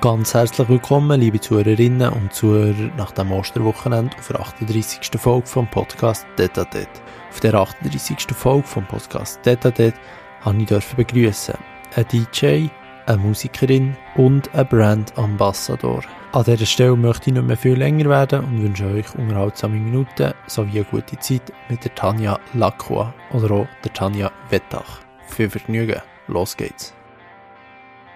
Ganz herzlich willkommen, liebe Zuhörerinnen und Zuhörer, nach dem Osterwochenende auf der 38. Folge vom Podcast Det. Auf der 38. Folge vom Podcast Deta Det durfte ich begrüßen ein DJ, eine Musikerin und ein Brand Ambassador. An dieser Stelle möchte ich nicht mehr viel länger werden und wünsche euch unterhaltsame Minuten sowie eine gute Zeit mit der Tanja Lacroix oder auch der Tanja Wettach. Viel Vergnügen, los geht's!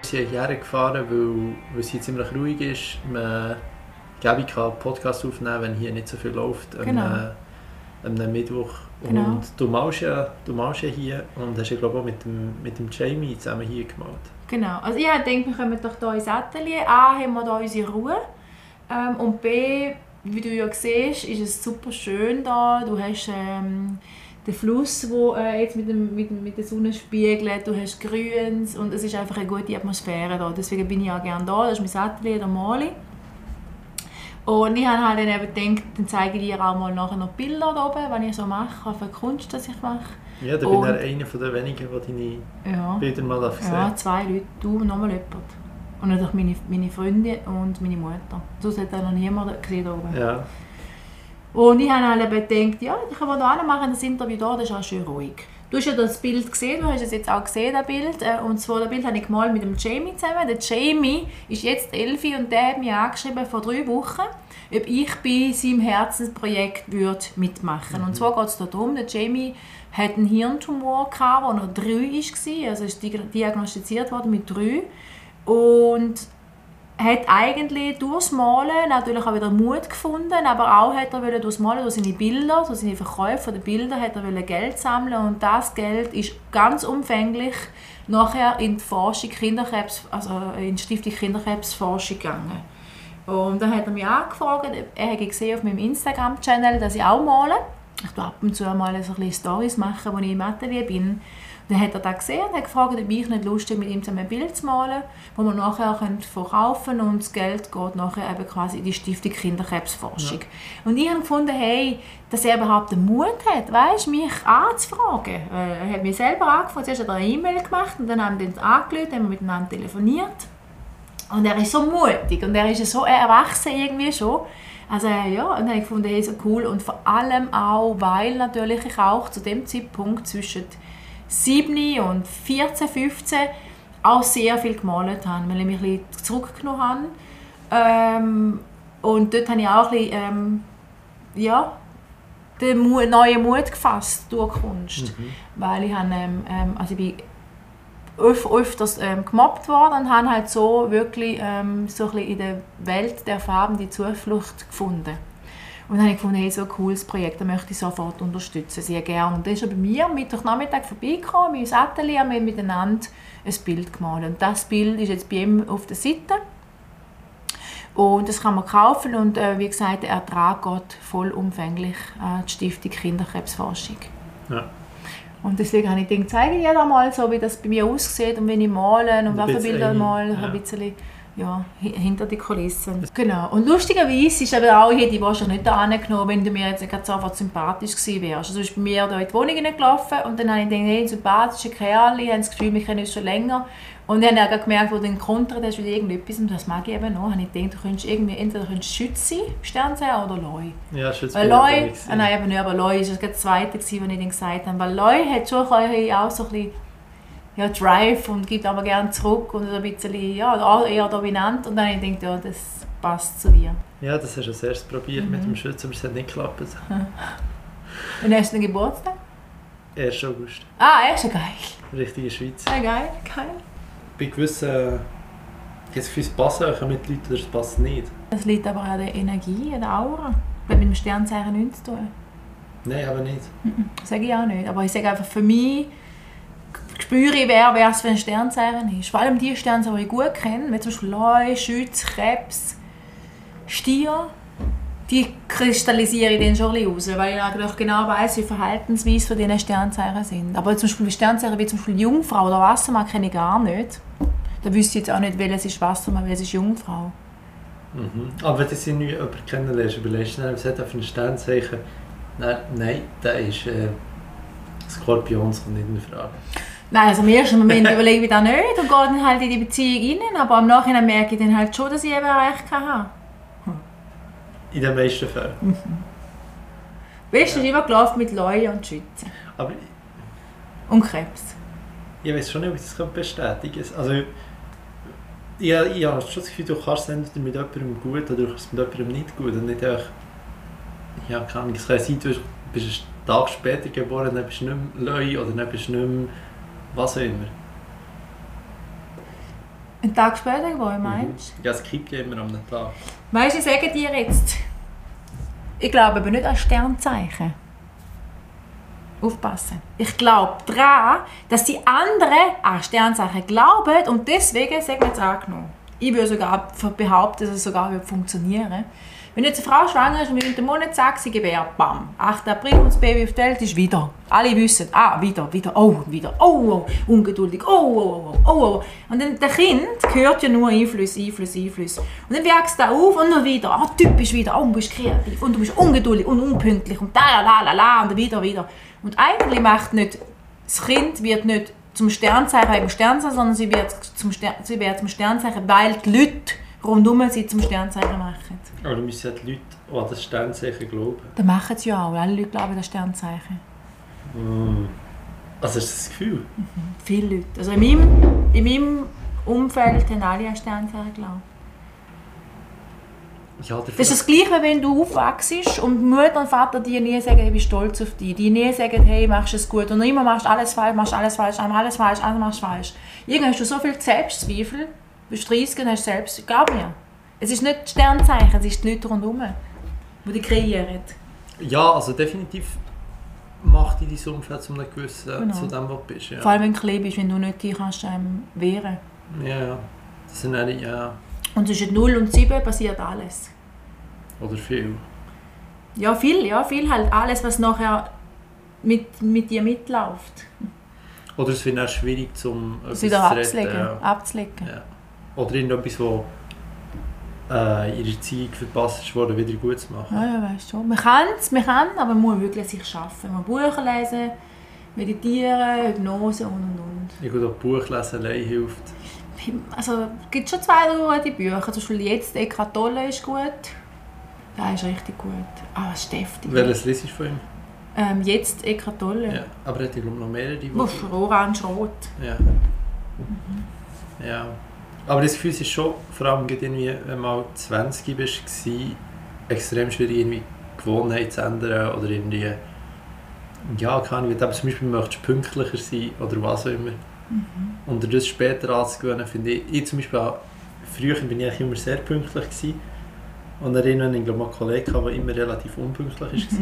Wir sind hierher gefahren, weil, weil es hier ziemlich ruhig ist. Man glaube ich kann Podcast aufnehmen, wenn hier nicht so viel läuft. Genau. Am, am Mittwoch. Genau. Und du malst, ja, du malst ja hier und hast ja glaube ich auch mit dem, mit dem Jamie zusammen hier gemalt. Genau. Also ich denke, wir kommen doch hier ins Atelier. A, haben wir hier unsere Ruhe. Ähm, und B, wie du ja siehst, ist es super schön da. Du hast ähm, den Fluss, der äh, jetzt mit, dem, mit, mit der Sonne spiegelt. Du hast Grüns und es ist einfach eine gute Atmosphäre da. Deswegen bin ich auch gerne da. Das ist mein Atelier, male ich. Und ich habe halt dann eben gedacht, dann zeige ich dir auch mal nachher noch Bilder da oben, was ich so mache, für Kunst, das ich mache. Ja, da bin ich einer von den wenigen, die deine Ja. Bilder mal darf sehen Ja, zwei Leute, du und nochmal jemand. Und natürlich meine, meine Freunde und meine Mutter. Sonst hat er noch niemand gesehen da oben. Ja. Und ich habe eben gedacht, ja, ich kann da machen, das Interview da, das ist auch schön ruhig. Du hast ja das Bild gesehen, du hast es jetzt auch gesehen, das Bild. Äh, Und zwar, das Bild habe ich gemalt mit dem Jamie zusammen. Der Jamie ist jetzt Elfi und der hat mich angeschrieben vor drei Wochen, ob ich bei seinem Herzensprojekt würde mitmachen Und zwar geht es darum, der Jamie hat einen Hirntumor, gehabt, als er drei war, also ist di- diagnostiziert worden mit drei. Und hat eigentlich durchs Malen natürlich auch wieder Mut gefunden, aber auch hat er wollen durchs Malen, durch seine Bilder, durch seine Verkäufe der Bilder, hat er Geld sammeln und das Geld ist ganz umfänglich nachher in die Forschung Kinderkrebs, also in die Stiftung Kinderkrebsforschung gegangen. Und dann hat er mich angefragt, er hat gesehen auf meinem Instagram-Channel, dass ich auch male. Ich tue ab und zu mal so ein Storys machen, wo ich im Atelier bin. Dann hat er das gesehen und hat gefragt, ob ich nicht Lust habe, mit ihm zusammen ein Bild zu malen, das wir nachher können verkaufen können und das Geld geht nachher eben quasi in die Stiftung Kinderkrebsforschung. Und ich habe gefunden, hey, dass er überhaupt den Mut hat, weißt, mich anzufragen. Weil Er hat mich selber angefragt, zuerst hat er eine E-Mail gemacht und dann haben wir uns angerufen, haben wir miteinander telefoniert. Und er ist so mutig und er ist so erwachsen irgendwie schon. Also äh, ja, und dann habe ich gefunden, hey, so cool. Und vor allem auch, weil natürlich ich auch zu dem Zeitpunkt zwischen 7 und 14, 15 auch sehr viel gemalt habe, weil ich mich ein bisschen zurückgenommen habe. Ähm, und dort habe ich auch ein bisschen, ähm, ja, den Mu neuen Mut gefasst durch Kunst. Weil ich habe, ähm, ähm, also ich bin öf öfters ähm, gemobbt worden und habe halt so wirklich ähm, so ein bisschen in der Welt der Farben die Zuflucht gefunden. Und dann habe ich gefunden, hey, so ein cooles Projekt, das möchte ich sofort unterstützen, sehr gerne. Und dann ist er bei mir am Mittwochnachmittag vorbeigekommen, mit unserem Atelier, haben wir miteinander ein Bild gemalt. Und das Bild ist jetzt bei ihm auf der Seite. Und das kann man kaufen und äh, wie gesagt, der Ertrag geht vollumfänglich an die Stiftung Kinderkrebsforschung. Ja. Und deswegen habe ich gedacht, zeige ich dir mal so, wie das bei mir aussieht und wenn ich male und bisschen Bilder ein- male, ja. ein bisschen ja, hi- hinter die Kulissen. Genau. Und lustigerweise ist aber auch, ich hätte die wahrscheinlich nicht angenommen, wenn du mir jetzt nicht sofort sympathisch gewesen wärst. Also ist bei mir da in die Wohnung gelaufen und dann habe ich gedacht, hey, ein sympathischer Kerl, ich habe das Gefühl, wir kennen uns schon länger. Und dann habe ich auch gemerkt, wo du kontert hast mit irgendetwas, und das mag ich eben noch, habe ich gedacht, du könntest irgendwie, entweder könntest Schütze sein, Sternzeichen oder Leu. Ja, Schütz Weil Loi, gewesen. ah, nein, eben nicht, aber Loi ist das zweite, was ich dann gesagt habe. Weil Loi hat schon auch so ein bisschen ja, Drive und gibt aber gerne zurück und ein bisschen, ja, eher dominant. Und dann habe ich gedacht, ja, das passt zu dir. Ja, das hast du als erstes probiert Mhm. mit dem Schütz, aber es hat nicht geklappt. Und hast du einen Geburtstag? 1. August. Ah, er ist ja geil. Richtige Schweiz. Ja, geil, geil. Bei gewissen... Ich habe das Gefühl, es passt auch mit Leuten oder es passt nicht. Das liegt aber an der Energie, an der Aura. Das hat mit dem Sternzeichen nichts zu tun. Nein, aber nicht. Das sage ich auch nicht. Aber ich sage einfach, für mich spüre ich, wer, wer es für ein Sternzeichen ist. Vor allem die Sternzeichen, die ich gut kenne, wie zum Beispiel Leu, Schütz, Krebs, Stier, die kristallisiere ich dann schon ein raus, weil ich eigentlich genau weiß, wie Verhaltensweise von diesen Sternzeichen sind. Aber zum Beispiel Sternzeichen wie zum Beispiel Jungfrau oder Wassermann kenne ich gar nicht. Da wüsste ich jetzt auch nicht, welches ist Wassermann, welches ist Jungfrau. Mhm. Aber wenn du sie jemanden kennenlernst, überlegst du was hat er für ein Sternzeichen? Nein, nein der ist... Äh, Skorpion, das kommt nicht in Frage. Nein, also im ersten Moment überlege ich das nicht und gehe dann halt in die Beziehung rein, aber am Nachhinein merke ich dann halt schon, dass ich eben recht hatte. In den meisten Fällen. Weißt du, ist immer gelaufen mit Leuen und Schützen. Aber Und Krebs. ich weiß schon nicht, ob ich das kann bestätigen kann. Also, ich, ich habe schon das Gefühl, du kannst es entweder mit jemandem gut oder du kannst es mit jemandem nicht gut. Und nicht einfach, ja, Ahnung, es kann sein, du bist einen Tag später geboren, dann bist du nicht mehr Leu oder dann bist du nicht mehr was auch immer. Einen Tag später geworden, meinst du? Ja, es kippt ja immer am Tag. Weißt du, ich sage dir jetzt, ich glaube aber nicht an Sternzeichen. Aufpassen. Ich glaube daran, dass die anderen an Sternzeichen glauben und deswegen sagen wir jetzt angenommen. Ich würde sogar behaupten, dass es sogar funktionieren Wenn jetzt eine Frau schwanger ist und mit dem Monat sagt, sie gebärt, bam, 8. April und das Baby auf die Welt ist wieder. Alle wissen, ah, wieder, wieder, oh, wieder, oh, oh, ungeduldig, oh, oh, oh, oh, oh. Und dann der Kind hört ja nur Einfluss, Einfluss, Einfluss. Und dann wächst er auf und dann wieder, ah, typisch wieder, oh, du bist kreativ und du bist ungeduldig und unpünktlich und da, la, la, la, und wieder, wieder. Und eigentlich macht nicht, das Kind wird nicht zum Sternzeichen wegen Sternzeichen, sondern sie wird zum, Stern, sie wird zum Sternzeichen, weil die Leute rundum sie zum Sternzeichen machen. Aber du müssen ja die Leute an das Sternzeichen glauben. Das machen sie ja auch. Alle Leute glauben an das Sternzeichen. Mm. Also ist das das Gefühl? Viele Leute. Also in meinem, in meinem Umfeld haben alle an Sternzeichen geglaubt. Ja, Das ist das Gleiche, wenn du aufwachst und Mutter und Vater dir nie sagen, ich bin stolz auf dich. Die nie sagen, hey, machst du es gut. Und immer machst du alles falsch, machst alles falsch, alles falsch, alles falsch. Irgendwann hast du so viel Selbstzweifel, bist 30 und hast selbst, glaub mir. Es ist nicht das Sternzeichen, es ist die Leute rundherum, die die kreieren. Ja, also definitiv macht dich dein Umfeld zu einem gewissen, Genau. zu dem, was du bist. Ja, Vor allem, wenn du klein bist, wenn du nicht dich kannst, ähm, wehren ja. ja. Das sind alle, ja, Und zwischen 0 und 7 passiert alles. oder viel. Ja, viel, ja, viel halt. Alles, was nachher mit, mit dir mitläuft. Oder es wird auch schwierig, um etwas wieder zu retten, abzulegen. Ja. abzulegen. Ja. Oder irgendetwas, wo äh, ihre Zeit verpasst worden, wieder gut zu machen. Ja, ja, weißt schon. Man kann es, man kann, aber man muss wirklich sich schaffen. Man muss Bücher lesen, meditieren, Hypnose und und und. Ja gut, auch Buch lesen allein hilft. Also, es gibt schon zwei, drei gute Bücher. Zum Beispiel jetzt Eckhart Tolle ist gut. Der ist richtig gut. Ah, ist deftig. Welches liest du von ihm? Ähm, jetzt Eckhart Tolle. Ja. Aber er hat ich, noch mehrere. Die Orange-Rot. Ja. ja. Aber das Gefühl ist schon, vor allem irgendwie, wenn du mal 20 bist, war, extrem schwierig, irgendwie Gewohnheiten zu ändern oder irgendwie, ja, keine Ahnung, aber zum Beispiel möchtest du pünktlicher sein oder was auch immer. Und dir das später anzugewöhnen, finde ich, ich zum Beispiel auch, früher bin ich immer sehr pünktlich gewesen. Und irgendwann, ich glaube mal einen Kollegen, der immer relativ unpünktlich war.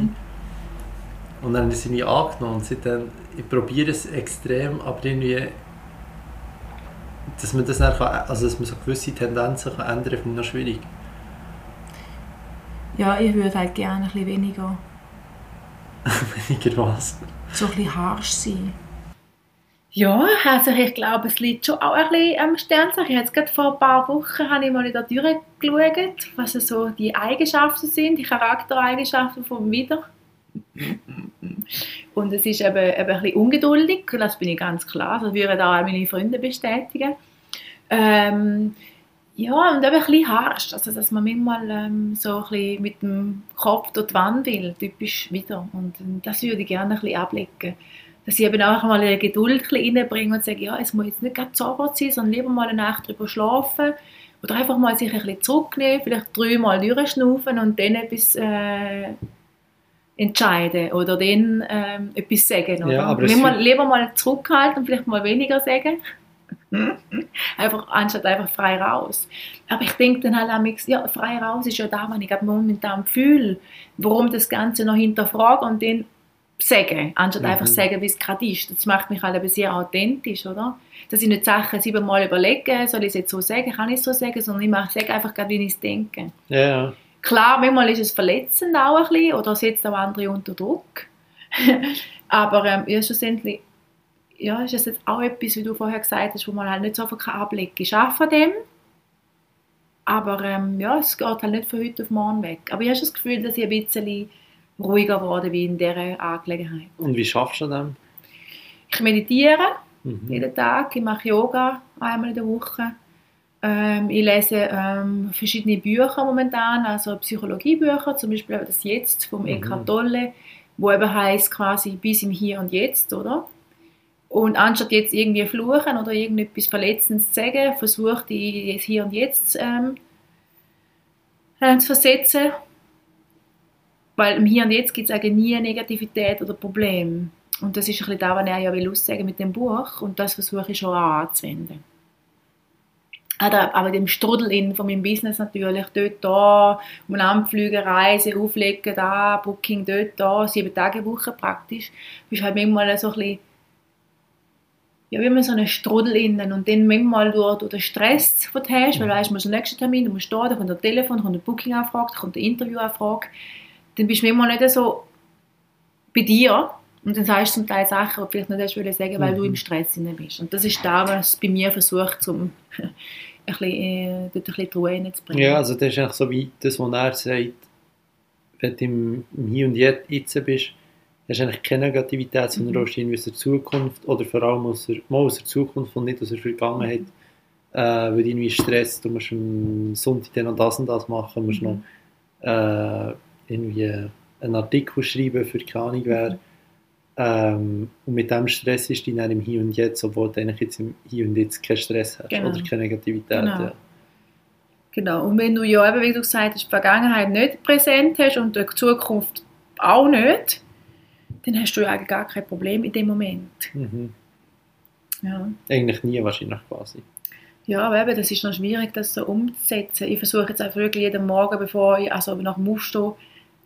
Und dann haben sie mich angenommen und seitdem, ich probiere es extrem, aber irgendwie, dass man das dann kann, also dass man so gewisse Tendenzen kann ändern kann, finde ich noch schwierig. Ja, ich würde halt gerne ein bisschen weniger, Weniger was. so ein bisschen harsch sein. Ja, also ich glaube, es liegt schon auch ein bisschen am Sternzeichen. Jetzt gerade vor ein paar Wochen habe ich mal in der durchgeschaut, was so die Eigenschaften sind, die Charaktereigenschaften vom Widder. Und es ist eben, eben ein bisschen ungeduldig, das bin ich ganz klar, das würden auch meine Freunde bestätigen. Ähm, ja, und eben ein bisschen harsch, also dass man manchmal ähm, so ein bisschen mit dem Kopf durch die Wand will, typisch wieder. Und ähm, das würde ich gerne ein bisschen ablegen. Dass ich eben auch mal eine Geduld ein bisschen reinbringe und sage, ja, es muss jetzt nicht gerade zaubert sein, sondern lieber mal eine Nacht drüber schlafen oder einfach mal sich ein bisschen zurücknehmen, vielleicht dreimal durchschnaufen und dann etwas äh, entscheiden oder dann ähm, etwas sagen. Oder? Ja, aber lieber, fühlt- lieber mal zurückhalten und vielleicht mal weniger sagen. einfach, anstatt einfach frei raus. Aber ich denke dann halt auch, ja, frei raus ist ja da, was ich momentan fühle. Warum das Ganze noch hinterfragen und dann sagen, anstatt Mhm. einfach sagen, wie es gerade ist. Das macht mich halt eben sehr authentisch, oder? Dass ich nicht Sachen siebenmal überlege, soll ich es jetzt so sagen, kann ich es so sagen, sondern ich mache- sage einfach gerade, wie ich es denke. Ja. Klar, manchmal ist es verletzend auch ein bisschen oder setzt auch andere unter Druck. Aber ähm, ja, schlussendlich ja, ist es jetzt auch etwas, wie du vorher gesagt hast, wo man halt nicht so kann ablegen kann. Ich arbeite dem, aber ähm, ja, es geht halt nicht von heute auf morgen weg. Aber ich habe das Gefühl, dass ich ein bisschen ruhiger geworden bin in dieser Angelegenheit. Und wie schaffst du das? Ich meditiere Mhm. jeden Tag. Ich mache Yoga einmal in der Woche. Ähm, ich lese ähm, verschiedene Bücher momentan, also Psychologiebücher, zum Beispiel das Jetzt vom Mhm. Eckhart Tolle, wo eben heißt quasi bis im Hier und Jetzt, oder? Und anstatt jetzt irgendwie fluchen oder irgendetwas Verletzendes zu sagen, versucht ich jetzt Hier und Jetzt ähm, ähm, zu versetzen. Weil im Hier und Jetzt gibt es eigentlich nie Negativität oder Probleme. Und das ist ein bisschen das, was er ja will aussagen mit dem Buch. Und das versuche ich schon anzuwenden. Oder aber dem Strudel in von meinem Business natürlich, dort, da, umeinander fliegen, reisen, auflegen, da, Booking, dort, da, sieben Tage Woche praktisch. Du bist halt manchmal so ein bisschen, ja, wie man so einen Strudel innen und dann manchmal durch, durch den Stress, hast, weil du weißt, du musst den nächsten Termin, du musst da, da kommt ein Telefon, kommt eine Booking-Anfrage, kommt eine Interview-Anfrage, dann bist du manchmal nicht so bei dir und dann sagst du zum Teil Sachen, die vielleicht nicht wollen sagen, weil Mhm. du im Stress drin bist. Und das ist da, was bei mir versucht, um ein bisschen, äh, ein bisschen die Ruhe reinzubringen. Ja, also das ist eigentlich so wie das, was er sagt, wenn du im, im Hier und Jetzt jetzt bist, hast du eigentlich keine Negativität, sondern Mhm. irgendwie aus der Zukunft oder vor allem aus der, mal aus der Zukunft und nicht aus der Vergangenheit. Mhm. Äh, weil du irgendwie Stress, du musst am Sonntag dann noch das und das machen, musst Mhm. noch äh, irgendwie einen Artikel schreiben für keine Ahnung wer. Ähm, und mit dem Stress ist dann im Hier und Jetzt, obwohl du eigentlich jetzt im Hier und Jetzt keinen Stress hast Genau. oder keine Negativität. Genau. Ja. Genau. Und wenn du ja eben, wie du gesagt hast, die Vergangenheit nicht präsent hast und die Zukunft auch nicht, dann hast du ja eigentlich gar kein Problem in dem Moment. Mhm. Ja. Eigentlich nie wahrscheinlich quasi. Ja, aber eben, das ist noch schwierig, das so umzusetzen. Ich versuche jetzt einfach wirklich jeden Morgen, bevor ich also nach dem Aufstehen,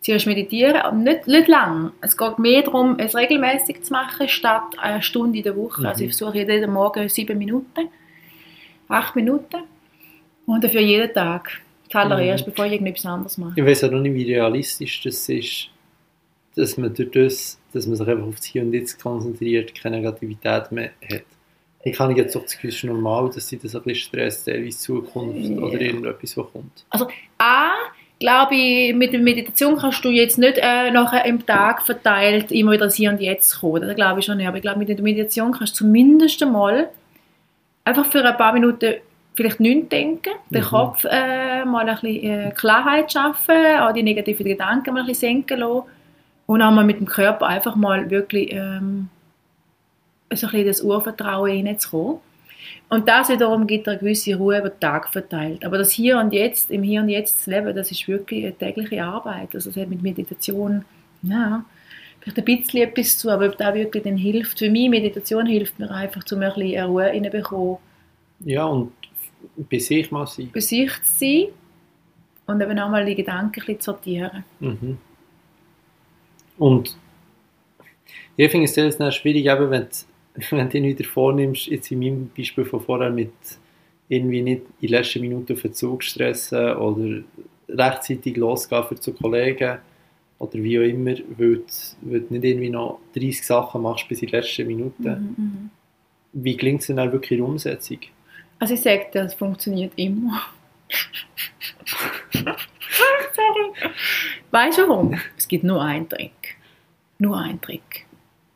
zuerst meditieren. Aber nicht, nicht lang. Es geht mehr darum, es regelmäßig zu machen, statt eine Stunde in der Woche. Mhm. Also ich versuche jeden Morgen sieben Minuten, acht Minuten. Und dafür jeden Tag. Zuallererst, Mhm. bevor ich irgendetwas anderes mache. Ich weiß auch noch nicht, wie realistisch das ist, dass man durch das, dass man sich einfach auf das Hier und Jetzt konzentriert, keine Negativität mehr hat. Ich kann jetzt doch das Gefühl, es ist normal, dass sie das ein bisschen Stress, teilweise Zukunft Ja. oder irgendetwas, was kommt. A, glaube ich, mit der Meditation kannst du jetzt nicht äh, nachher im Tag verteilt immer wieder ins Hier und Jetzt kommen. Das glaube ich schon nicht. Aber ich glaube, mit der Meditation kannst du zumindest einmal einfach für ein paar Minuten vielleicht nicht denken, den Mhm. Kopf äh, mal ein bisschen äh, Klarheit schaffen, auch die negativen Gedanken mal ein bisschen senken lassen und auch mal mit dem Körper einfach mal wirklich ähm, so ein bisschen das Urvertrauen hineinzukommen. Und das wiederum gibt eine gewisse Ruhe über den Tag verteilt. Aber das Hier und Jetzt, im Hier und Jetzt zu leben, das ist wirklich eine tägliche Arbeit. Also es hat mit Meditation, ja, vielleicht ein bisschen etwas zu, aber ob das wirklich dann hilft, für mich, Meditation hilft mir einfach, um ein bisschen Ruhe reinzubekommen, Ja, und bei sich mal sein. bei sich zu sein und eben auch mal die Gedanken ein bisschen zu sortieren. Mhm. Und ich finde es sehr sehr schwierig, eben, wenn, du- wenn du dich wieder vornimmst, jetzt in meinem Beispiel von vorher mit irgendwie nicht in den letzten Minuten auf den Zug stressen oder rechtzeitig losgehen für zu Kollegen oder wie auch immer, weil du, weil du nicht irgendwie noch 30 Sachen machst bis in die letzten Minuten. Mhm, mhm. Wie gelingt es denn dann wirklich in der Umsetzung? Also ich sage dir, es funktioniert immer. Sorry. Weißt du warum? Es gibt nur einen Trick. Nur einen Trick.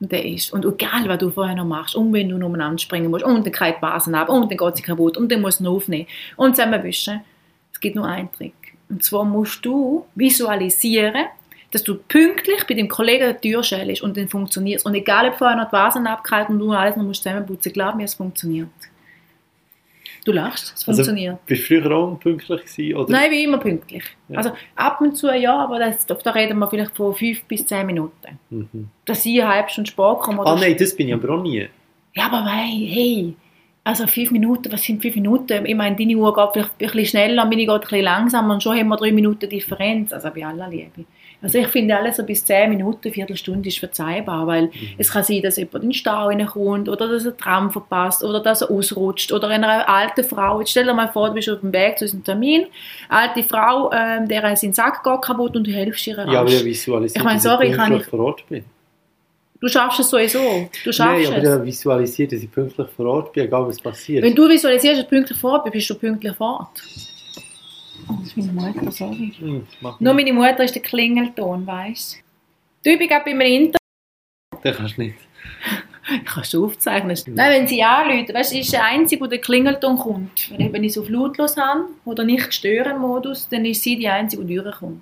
Und der ist, und egal was du vorher noch machst, und wenn du noch umeinander springen musst, und dann kriegt die Basen ab, und dann geht sie kaputt, und dann musst du noch aufnehmen, und zusammenwischen. Es gibt nur einen Trick. Und zwar musst du visualisieren, dass du pünktlich bei dem Kollegen der Tür schälst und dann funktioniert. Und egal, ob vorher noch die Vasen abgehalten und du alles noch musst zusammenputzen, glaub mir, es funktioniert. Du lachst, es Also, funktioniert. Bist du früher auch unpünktlich gewesen? Oder? Nein, wie immer pünktlich. Ja. Also ab und zu ja, aber das, da reden wir vielleicht von fünf bis zehn Minuten. Mhm. Dass ich eine halbe Stunde Sport komme. Ah nein, das bin ich aber auch nie. Ja, aber hey, hey, also fünf Minuten, was sind fünf Minuten? Ich meine, deine Uhr geht vielleicht ein bisschen schneller, meine geht ein bisschen langsamer und schon haben wir drei Minuten Differenz, also bei aller Liebe. Also ich finde alles so bis zehn Minuten, Viertelstunde ist verzeihbar, weil es kann sein, dass jemand in den Stau reinkommt oder dass er Tram verpasst oder dass er ausrutscht oder eine alte Frau, jetzt stell dir mal vor, du bist auf dem Weg zu unserem Termin, eine alte Frau, ähm, der sein Sack geht kaputt und du hilfst ihr Ja, aber rasch. ich visualisiere, Ich meine, dass sorry, pünktlich ich- vor Ort bin. Du schaffst es sowieso, du schaffst Nein, aber es. ich visualisiere, dass ich pünktlich vor Ort bin, egal was passiert. Wenn du visualisierst, dass du pünktlich fort bist, bist du pünktlich fort. Oh, das ist meine Mutter, sorry. Hm, mach Nur meine Mutter ist der Klingelton, weißt du? Die Übung auch bei einem Interview. Den kannst du nicht. Ich kann schon aufzeichnen. Nein, wenn sie anrufen, weißt, ist der Einzige, der den Klingelton kommt. Wenn ich, wenn ich es auf lautlos habe oder nicht stören Modus, dann ist sie die Einzige, die durchkommt.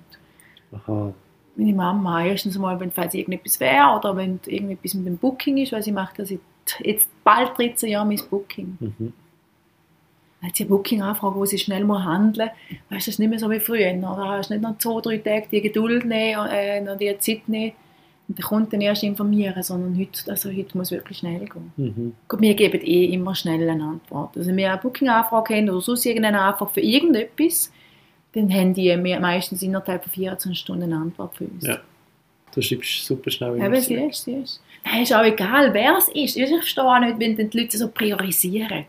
Aha. Meine Mama, erstens mal, wenn falls irgendetwas wäre oder wenn irgendetwas mit dem Booking ist, weil sie macht das seit jetzt bald 13 Jahren mein Booking. Mhm. Hat sie eine Booking-Anfrage, wo sie schnell muss handeln muss. Weißt du, das ist nicht mehr so wie früher. Da hast du nicht noch zwei, drei Tage die Geduld nehmen, äh, noch die Zeit nehmen und den Kunden erst informieren, sondern heute, also heute muss wirklich schnell gehen. Mhm. Gut, wir geben eh immer schnell eine Antwort. Also wenn wir eine Booking-Anfrage haben oder sonst irgendeine Anfrage für irgendetwas, dann haben die me- meistens innerhalb von 24 Stunden eine Antwort für uns. Ja. Du schreibst super schnell in Eben, das sie ist, sie ist. Nein, ist auch egal, wer es ist. Ich verstehe auch nicht, wenn die Leute so priorisieren.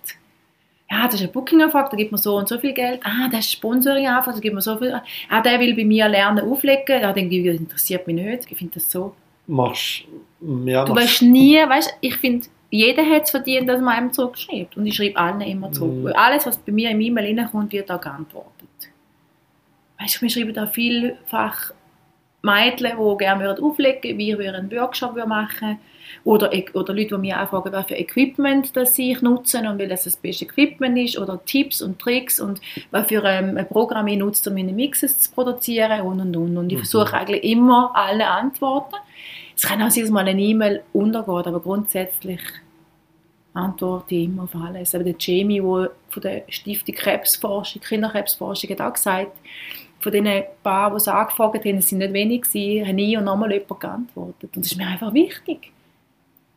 Ja, das ist ein Booking-Anfrage, da gibt man so und so viel Geld. Ah, das ist Sponsoring-Anfrage, da gibt man so viel. Ah, der will bei mir lernen auflegen. Ja, denke ich, das interessiert mich nicht. Ich finde das so. Machst, ja, Du machst, weißt nie, weißt, ich finde, jeder hat es verdient, dass man einem zurückschreibt. Und ich schreibe allen immer zurück. Mhm. Weil alles, was bei mir im E-Mail reinkommt, wird auch geantwortet. Weißt du, wir schreiben da vielfach Mädchen, die gerne würden auflegen würden, wie wir einen Workshop würden machen oder, oder Leute, die mich auch fragen, was für Equipment das ich nutze und weil das das beste Equipment ist oder Tipps und Tricks und was für ähm, ein Programm ich nutze, um meine Mixes zu produzieren und und und. Und ich Mhm. versuche eigentlich immer alle Antworten. Es kann auch sein, dass mal eine E-Mail untergeht, aber grundsätzlich antworte ich immer auf alles. Aber der Jamie, der von der Stiftung Krebsforschung, Kinderkrebsforschung, hat auch gesagt, von diesen paar, die es angefragt haben, es sind nicht wenig gewesen, haben nie und nochmal jemand geantwortet. Und das ist mir einfach wichtig.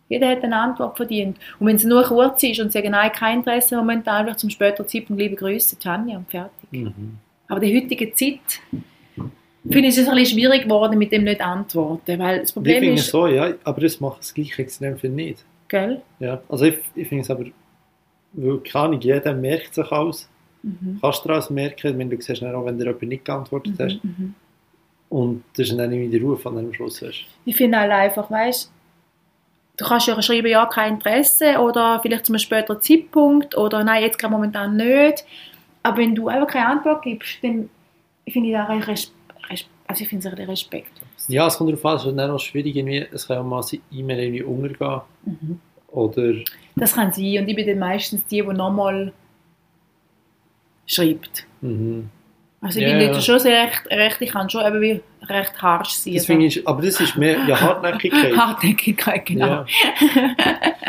Jeder hat eine Antwort verdient. Und wenn es nur kurz ist und sagen, nein, kein Interesse momentan, wird zum späteren Zeitpunkt liebe Grüße, Tanja, und fertig. Mhm. Aber die heutige Zeit, finde ich es ein bisschen schwierig geworden, mit dem nicht antworten. Weil das Ich Problem finde ist, es so, ja, aber das macht es gleich extrem viel nicht. gell? Ja. Also ich, ich finde es aber, weil keine Ahnung, jeder merkt sich alles. Mhm. Kannst du daraus merken, wenn du siehst, auch wenn dir jemand nicht geantwortet hast. Mhm. Mhm. Und das ist dann irgendwie der Ruf, an dem Schluss hast. Ich finde halt einfach, weißt du, kannst ja schreiben, ja, kein Interesse oder vielleicht zu einem späteren Zeitpunkt oder nein, jetzt gerade momentan nicht. Aber wenn du einfach keine Antwort gibst, dann finde ich res res also ich finde es respektlos. Ja, es kommt darauf an, es ist dann auch schwierig, irgendwie, es kann auch mal E-Mail irgendwie untergehen. Mhm. Oder, Das kann sein und ich bin dann meistens die, die nochmal schreibt. mhm. Also ich Ja, bin schon sehr recht, recht, ich kann schon eben wie recht harsch sein. das finde ich, aber das ist mehr ja, Hartnäckigkeit. Hartnäckigkeit, genau. Ja.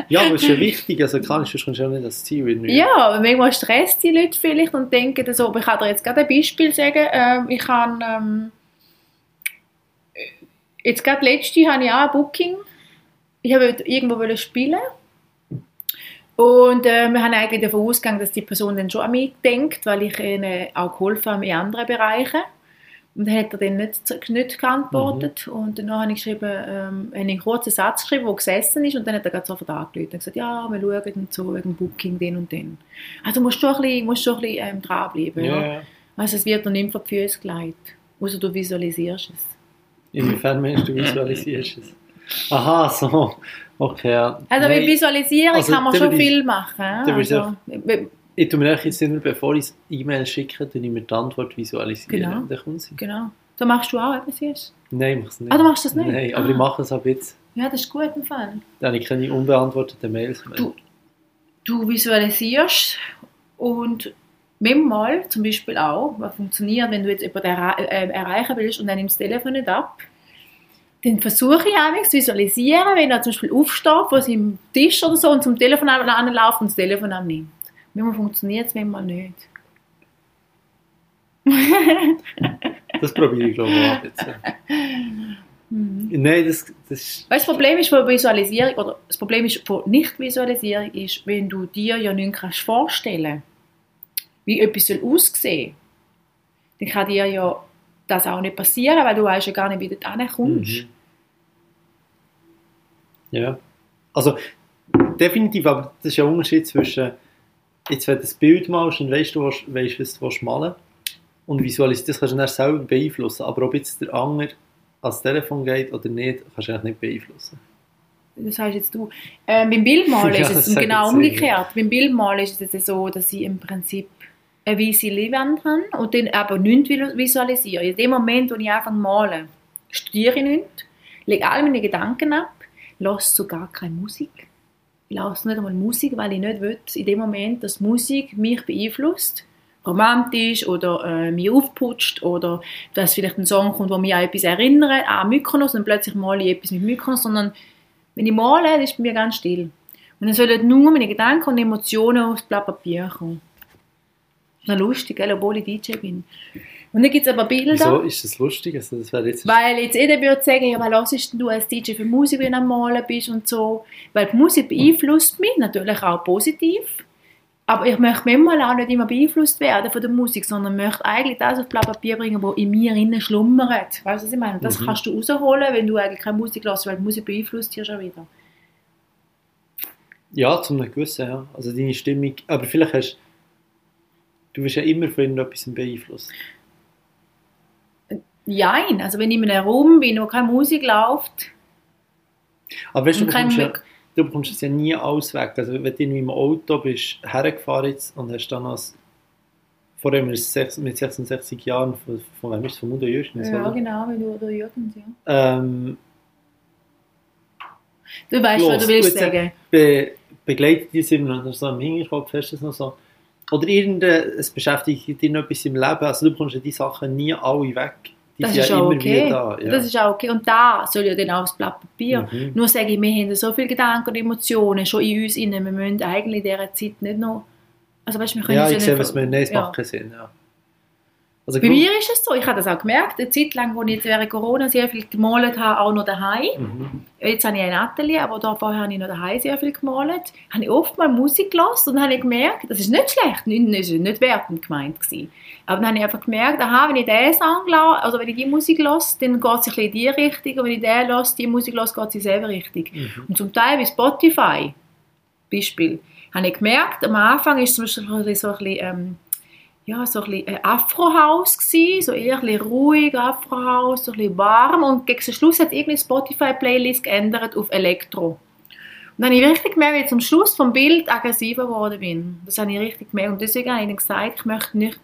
ja, aber es ist ja wichtig, also klar, sonst kommst du ja nicht das Ziel. irgendwie. Ja, aber manchmal stresst die Leute vielleicht und denken so, aber ich kann dir jetzt gerade ein Beispiel sagen, ähm, ich habe ähm, jetzt gerade letzte habe ich auch ein Booking, ich habe irgendwo wollen spielen und äh, wir haben eigentlich davon ausgegangen, dass die Person dann schon an mich denkt, weil ich ihnen auch geholfen habe in anderen Bereichen. Und dann hat er dann nicht, nicht geantwortet. Und dann habe ich geschrieben, ähm, habe ich einen kurzen Satz geschrieben, der gesessen ist. Und dann hat er gerade sofort angerufen und gesagt, ja, wir schauen und so wegen Booking den und den. Also musst du schon ein bisschen, musst schon ein bisschen ähm, dranbleiben. Ja. Ja. Also es wird dir nicht vor die Füße gelegt. Außer du visualisierst es. Inwiefern meinst du, visualisierst es? Aha, so. Okay. Also mit Visualisierung also kann man schon ich- viel machen. würde ich Also, ich tue mir eigentlich jetzt immer, bevor ich E-Mail schicke, ich mir die Antwort visualisieren. Genau. Dann kommt sie. genau. Da machst du auch etwas, siehst Nein, ich mache es nicht. Ah, du machst das nicht? Nein, aber Ah. ich mache es ab jetzt. Ja, das ist gut im Fall. Dann habe ich keine unbeantworteten Mails mehr. Du- Du visualisierst und manchmal zum Beispiel auch, was funktioniert, wenn du jetzt jemanden äh, erreichen willst und dann nimmst du das Telefon nicht ab, dann versuche ich einmal zu visualisieren, wenn er zum Beispiel aufsteht von seinem Tisch oder so und zum Telefon anläuft und das Telefon annimmt. Manchmal funktioniert es, manchmal nicht. Das probiere ich, glaube ich, ab jetzt. Mhm. Nein, das, das ist... Weißt, das Problem ist von Visualisierung, oder das Problem ist von Nicht-Visualisierung ist, wenn du dir ja nicht kannst vorstellen wie etwas soll aussehen dann kann dir ja das auch nicht passieren, weil du weißt ja gar nicht, wie du da kommst. Mhm. Ja. Also, definitiv, aber das ist ja ein Unterschied zwischen, jetzt wenn du das Bild malst und weißt, du was, weißt, was du willst malen und visualisierst, das kannst du dann selber beeinflussen. Aber ob jetzt der andere ans Telefon geht oder nicht, kannst du eigentlich nicht beeinflussen. Das heißt jetzt du. Ähm, beim Bildmalen Ja, ist es genau umgekehrt. Beim Bildmalen ist es so, dass ich im Prinzip eine weiße Leinwand habe und dann aber nichts visualisiere. In dem Moment, wo ich anfange zu malen, studiere ich nichts, lege alle meine Gedanken ab, lasse sogar keine Musik. ich lasse nicht einmal Musik, weil ich nicht will, in dem Moment, dass Musik mich beeinflusst, romantisch oder äh, mich aufputscht oder dass vielleicht ein Song kommt, der mich an etwas erinnert, an Mykonos und plötzlich male ich etwas mit Mykonos, sondern wenn ich male, ist bei mir ganz still. Und dann sollen nur meine Gedanken und Emotionen aufs Blatt Papier kommen. Das ist noch lustig, obwohl ich DJ bin. Und dann gibt es aber Bilder. Wieso ist das lustig? Also das jetzt Weil jetzt jeder würde sagen, ja, was hörst denn du als DJ für Musik, wenn du am Malen bist und so. Weil die Musik beeinflusst mich natürlich auch positiv. Aber ich möchte manchmal auch nicht immer beeinflusst werden von der Musik, sondern möchte eigentlich das auf Blatt Papier bringen, was in mir innen schlummert. Weißt du, was ich meine? Das Mhm. kannst du rausholen, wenn du eigentlich keine Musik hörst, weil die Musik beeinflusst dich schon wieder. Ja, zum einem gewissen, ja. Also deine Stimmung, aber vielleicht hast du wirst ja immer von irgendetwas beeinflusst. Nein, also wenn ich in einem Raum bin, wo keine Musik läuft, Aber weißt du, du bekommst, ja, du bekommst es ja nie alles weg. Also wenn du irgendwie im Auto bist, hergefahren jetzt und hast dann als vor allem mit sechs- mit 66 Jahren, von, von wem ist es, von Mutter Jürgens, Ja, oder? genau, du oder Jürgens, ja. Ähm, Du weißt, was los, du willst sagen. be begleitet dich immer noch so im Hinterkopf, hast du das noch so? Oder irgendein, es beschäftigt dich noch etwas im Leben, also du bekommst ja die Sachen nie alle weg. Die Das ist ja auch okay. da. Ja. Das ist auch okay. Und da soll ja dann auch aufs Blatt Papier. Mhm. Nur sage ich, wir haben so viele Gedanken und Emotionen schon in uns inne. Wir müssen eigentlich in dieser Zeit nicht noch... Also weißt, wir können ja, ich sehe, nicht- was nein, es ja. keinen Sinn. Ja. Also Bei mir ist es so, ich habe das auch gemerkt, eine Zeit lang, als ich jetzt während Corona sehr viel gemalt habe, auch noch daheim. Mhm. Jetzt habe ich ein Atelier, aber da vorher habe ich noch daheim sehr viel gemalt. Habe ich oft mal Musik gelassen und habe ich gemerkt, das ist nicht schlecht, nicht, nicht, nicht wertend gemeint gewesen. Aber dann habe ich einfach gemerkt, aha, wenn ich diesen Song lasse, also wenn ich die Musik lasse, dann geht es ein bisschen in die Richtung und wenn ich den lasse, die Musik lasse, geht es in dieselbe Richtung. Mhm. Und zum Teil bei Spotify, Beispiel, habe ich gemerkt, am Anfang ist es zum Beispiel so ein bisschen, ähm, ja, so ein bisschen äh, Afro-House gsi, so eher ein ruhig, Afro-House, so ein bisschen warm und gegen den Schluss hat irgendeine Spotify-Playlist geändert auf Elektro. Und dann habe ich richtig gemerkt, wie ich zum Schluss vom Bild aggressiver geworden bin. Das habe ich richtig gemerkt und deswegen habe ich dann gesagt, ich möchte nicht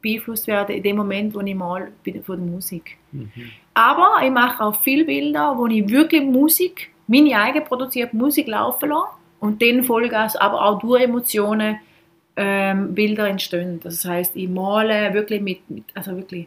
beeinflusst werden in dem Moment, wo ich mal bin von der Musik. Mhm. Aber ich mache auch viele Bilder, wo ich wirklich Musik, meine eigen produzierte Musik laufen lasse und dann Vollgas, aber auch durch Emotionen ähm, Bilder entstehen. Das heißt, ich male wirklich mit, mit also wirklich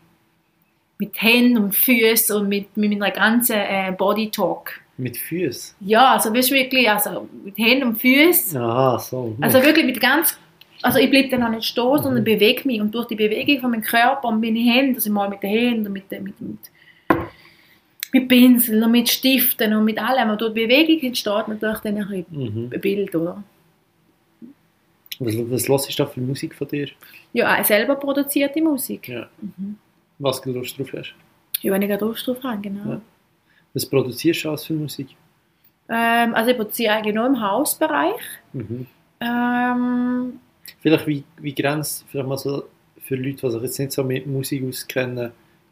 mit Händen und Füßen und mit, mit meiner ganzen äh, Body Talk. Mit Füßen. Ja, also wirklich also mit Händen und Füßen. Aha, so. Also wirklich mit ganz also ich bleibe dann auch nicht stehen, sondern Mhm. bewege mich und durch die Bewegung von meinem Körper und meine Hände, also mal mit den Händen und mit, mit, mit, mit Pinseln und mit Stiften und mit allem. Und durch die Bewegung entsteht natürlich dann ein Mhm. ein Bild, oder? Was, was hörst du da für Musik von dir? Ja, eine selber produzierte Musik. Ja. Mhm. Was du Lust drauf hast? Ja, wenn ich gerade Lust drauf habe, genau. Ja. Was produzierst du als für Musik? Ähm, also ich produziere eigentlich nur im Hausbereich. Mhm. Ähm, Vielleicht wie, wie grenzt, vielleicht mal so für Leute, die sich jetzt nicht so mit Musik auskennen,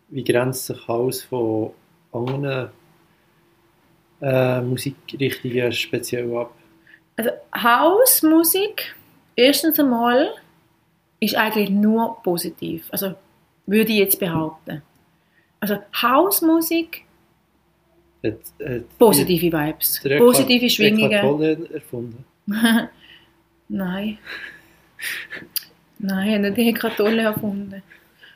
wie grenzt sich Haus von anderen äh, Musikrichtungen speziell ab? also Hausmusik, erstens einmal, ist eigentlich nur positiv. Also würde ich jetzt behaupten. Also Hausmusik, Hat, hat positive Vibes, positive Schwingungen. Erfunden. Nein. Nein, nicht die Eckhart Tolle erfunden.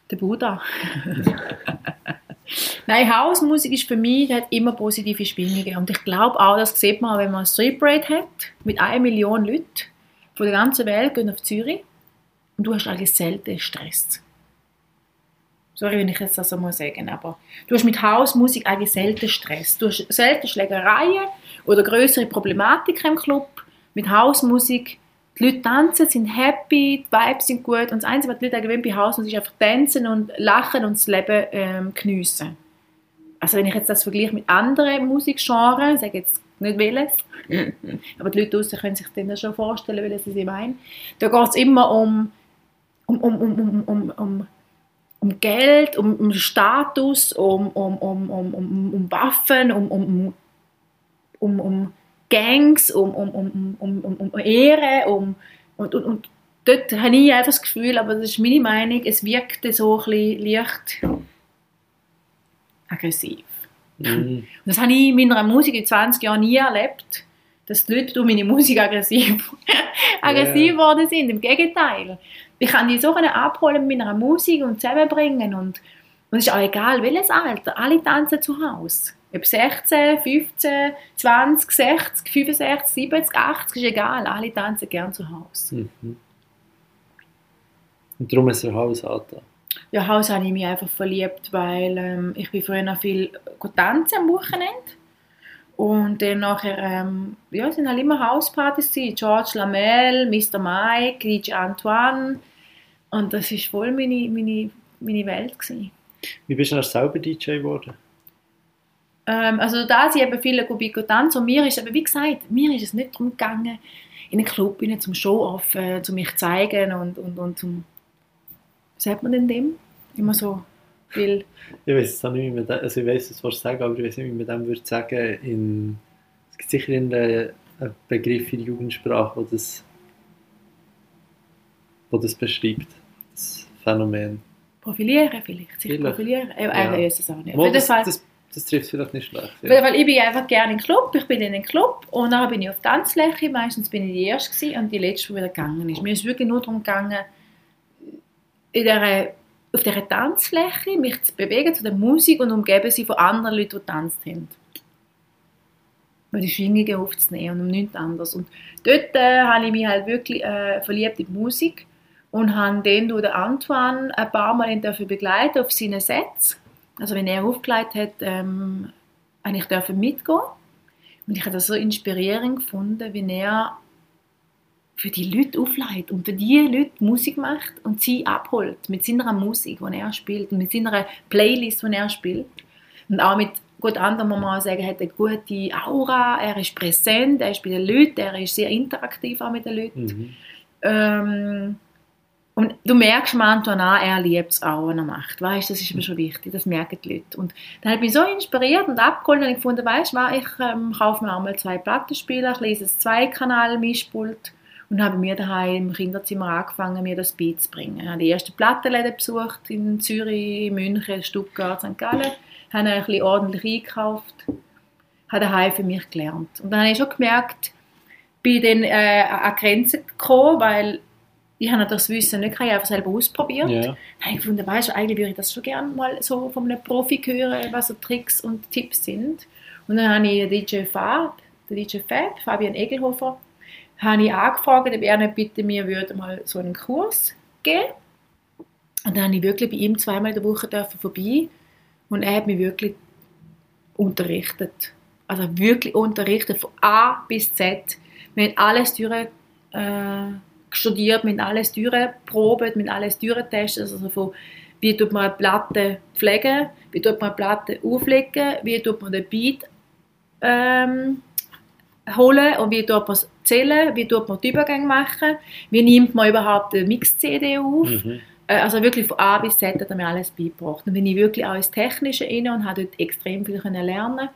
Der Buddha. Nein, Hausmusik ist für mich, hat immer positive Schwingungen. Und ich glaube auch, das sieht man, wenn man ein Street Parade hat, mit einer Million Leuten von der ganzen Welt gehen auf Zürich und du hast eigentlich selten Stress. Sorry, wenn ich jetzt das muss sagen, aber du hast mit Hausmusik eigentlich selten Stress. Du hast selten Schlägereien oder größere Problematiken im Club. Mit Hausmusik, die Leute tanzen, sind happy, die Vibes sind gut und das Einzige, was die Leute gewöhnt bei Hausmusik ist einfach tanzen und lachen und das Leben ähm, geniessen. Also wenn ich jetzt das vergleiche mit anderen Musikgenres, sage jetzt nicht welches, aber die Leute draussen können sich dann schon vorstellen, welches ich meine, da geht es immer um, um, um, um, um, um, um um Geld, um, um Status, um, um, um, um, um, um Waffen, um, um, um, um Gangs, um, um, um, um, um, um Ehre, um, und, und, und dort habe ich einfach das Gefühl, aber das ist meine Meinung, es wirkte so ein bisschen leicht aggressiv. Mhm. Und das habe ich in meiner Musik in 20 Jahren nie erlebt. dass die Leute durch meine Musik aggressiv, aggressiv geworden sind. Im Gegenteil. Ich kann die so abholen mit meiner Musik und zusammenbringen und, und es ist auch egal, welches Alter. Alle tanzen zu Hause. Ob 16, 15, 20, 60, 65, 70, 80, ist egal. Alle tanzen gern zu Hause. Mhm. Und darum ist er Haus angetan. Ja, Haus habe ich mich einfach verliebt, weil ähm, ich bin früher noch viel tanzen am Wochenende. Und dann nachher, ähm, ja, sind halt immer Hauspartys gewesen. George Lamel, Mr. Mike, DJ Antoine. Und das war voll meine, meine, meine Welt. Gewesen. Wie bist du dann selber DJ geworden? Ähm, also da sind eben viele Kubiko tanzen und mir ist eben, wie gesagt, mir ist es nicht darum gegangen, in einen Club rein, zum Show-Off, äh, zu mich zeigen und, und, und zum, was sagt man denn dem? Immer so, weil, Ich weiß es auch nicht, wie man das, also ich weiß es, was du sagen, aber ich weiß nicht, wie man dem würde sagen. In, es gibt sicher einen Begriff in der Jugendsprache, wo das, wo das beschreibt, das Phänomen. profilieren vielleicht, sich Vielleicht. profilieren. Äh, Ja. ich weiß es auch nicht. Auf jeden Fall, das, das trifft vielleicht nicht schlecht. Weil, Ja. weil ich bin einfach gerne im Club, ich bin in den Club und dann bin ich auf Tanzfläche, meistens bin ich die Erste und die Letzte, die wieder gegangen ist. Mir ist wirklich nur darum gegangen, in der, auf dieser Tanzfläche mich zu bewegen zu der Musik und umgeben sie von anderen Leuten, die getanzt haben. Und die Schwingungen aufzunehmen und um nichts anderes. Und dort äh, habe ich mich halt wirklich äh, verliebt in die Musik und habe den durch Antoine ein paar Mal ihn dürfen begleiten auf seinen Sets. Also wenn er aufgelegt hat, ähm, habe ich dürfen mitgehen. Und ich habe das so inspirierend gefunden, wie er für die Leute aufleitet und für die Leute Musik macht und sie abholt mit seiner Musik, die er spielt und mit seiner Playlist, die er spielt. Und auch mit, gut, anderen muss man auch sagen, er hat eine gute Aura, er ist präsent, er ist bei den Leuten, er ist sehr interaktiv auch mit den Leuten. Mhm. Ähm, und du merkst am Anton an, er liebt es auch, was er macht. Weißt, das ist mir schon wichtig, das merken die Leute. Und dann hat mich so inspiriert und abgeholt und ich gefunden, weißt du ich ähm, kaufe mir auch mal zwei Plattenspieler, ich lese ein Zweikanal-Mischpult und habe mir daheim im Kinderzimmer angefangen, mir das beizubringen. Ich habe die ersten Plattenläden besucht in Zürich, München, Stuttgart, St. Gallen, habe ein bisschen ordentlich eingekauft, habe daheim für mich gelernt. Und dann habe ich schon gemerkt, bin dann äh, an Grenzen gekommen, weil ich habe das Wissen nicht, ich habe einfach selber ausprobiert. Ja. Dann habe ich gefunden, weißt eigentlich würde ich das schon gerne mal so von einem Profi hören, was so Tricks und Tipps sind. Und dann habe ich DJ Fab, DJ Fab, Fabian Egelhofer, habe ich angefragt, ob er nicht bitte mir würde mal so einen Kurs geben. Und dann habe ich wirklich bei ihm zweimal in der Woche vorbei und er hat mich wirklich unterrichtet. Also wirklich unterrichtet, von A bis Z. Wir haben alles durch, äh, studiert, wir haben alles durchprobiert, wir haben alles durchgetestet. Also von, wie tut man eine Platte pflegen, wie tut man eine Platte auflegen, wie tut man den Beat ähm, holen und wie tut man zählen, wie tut man die Übergänge machen, wie nimmt man überhaupt eine Mix-CD auf. Mhm. Äh, Also wirklich von A bis Z hat er mir alles beigebracht. Und bin ich wirklich auch ins Technische rein und habe dort extrem viel können lernen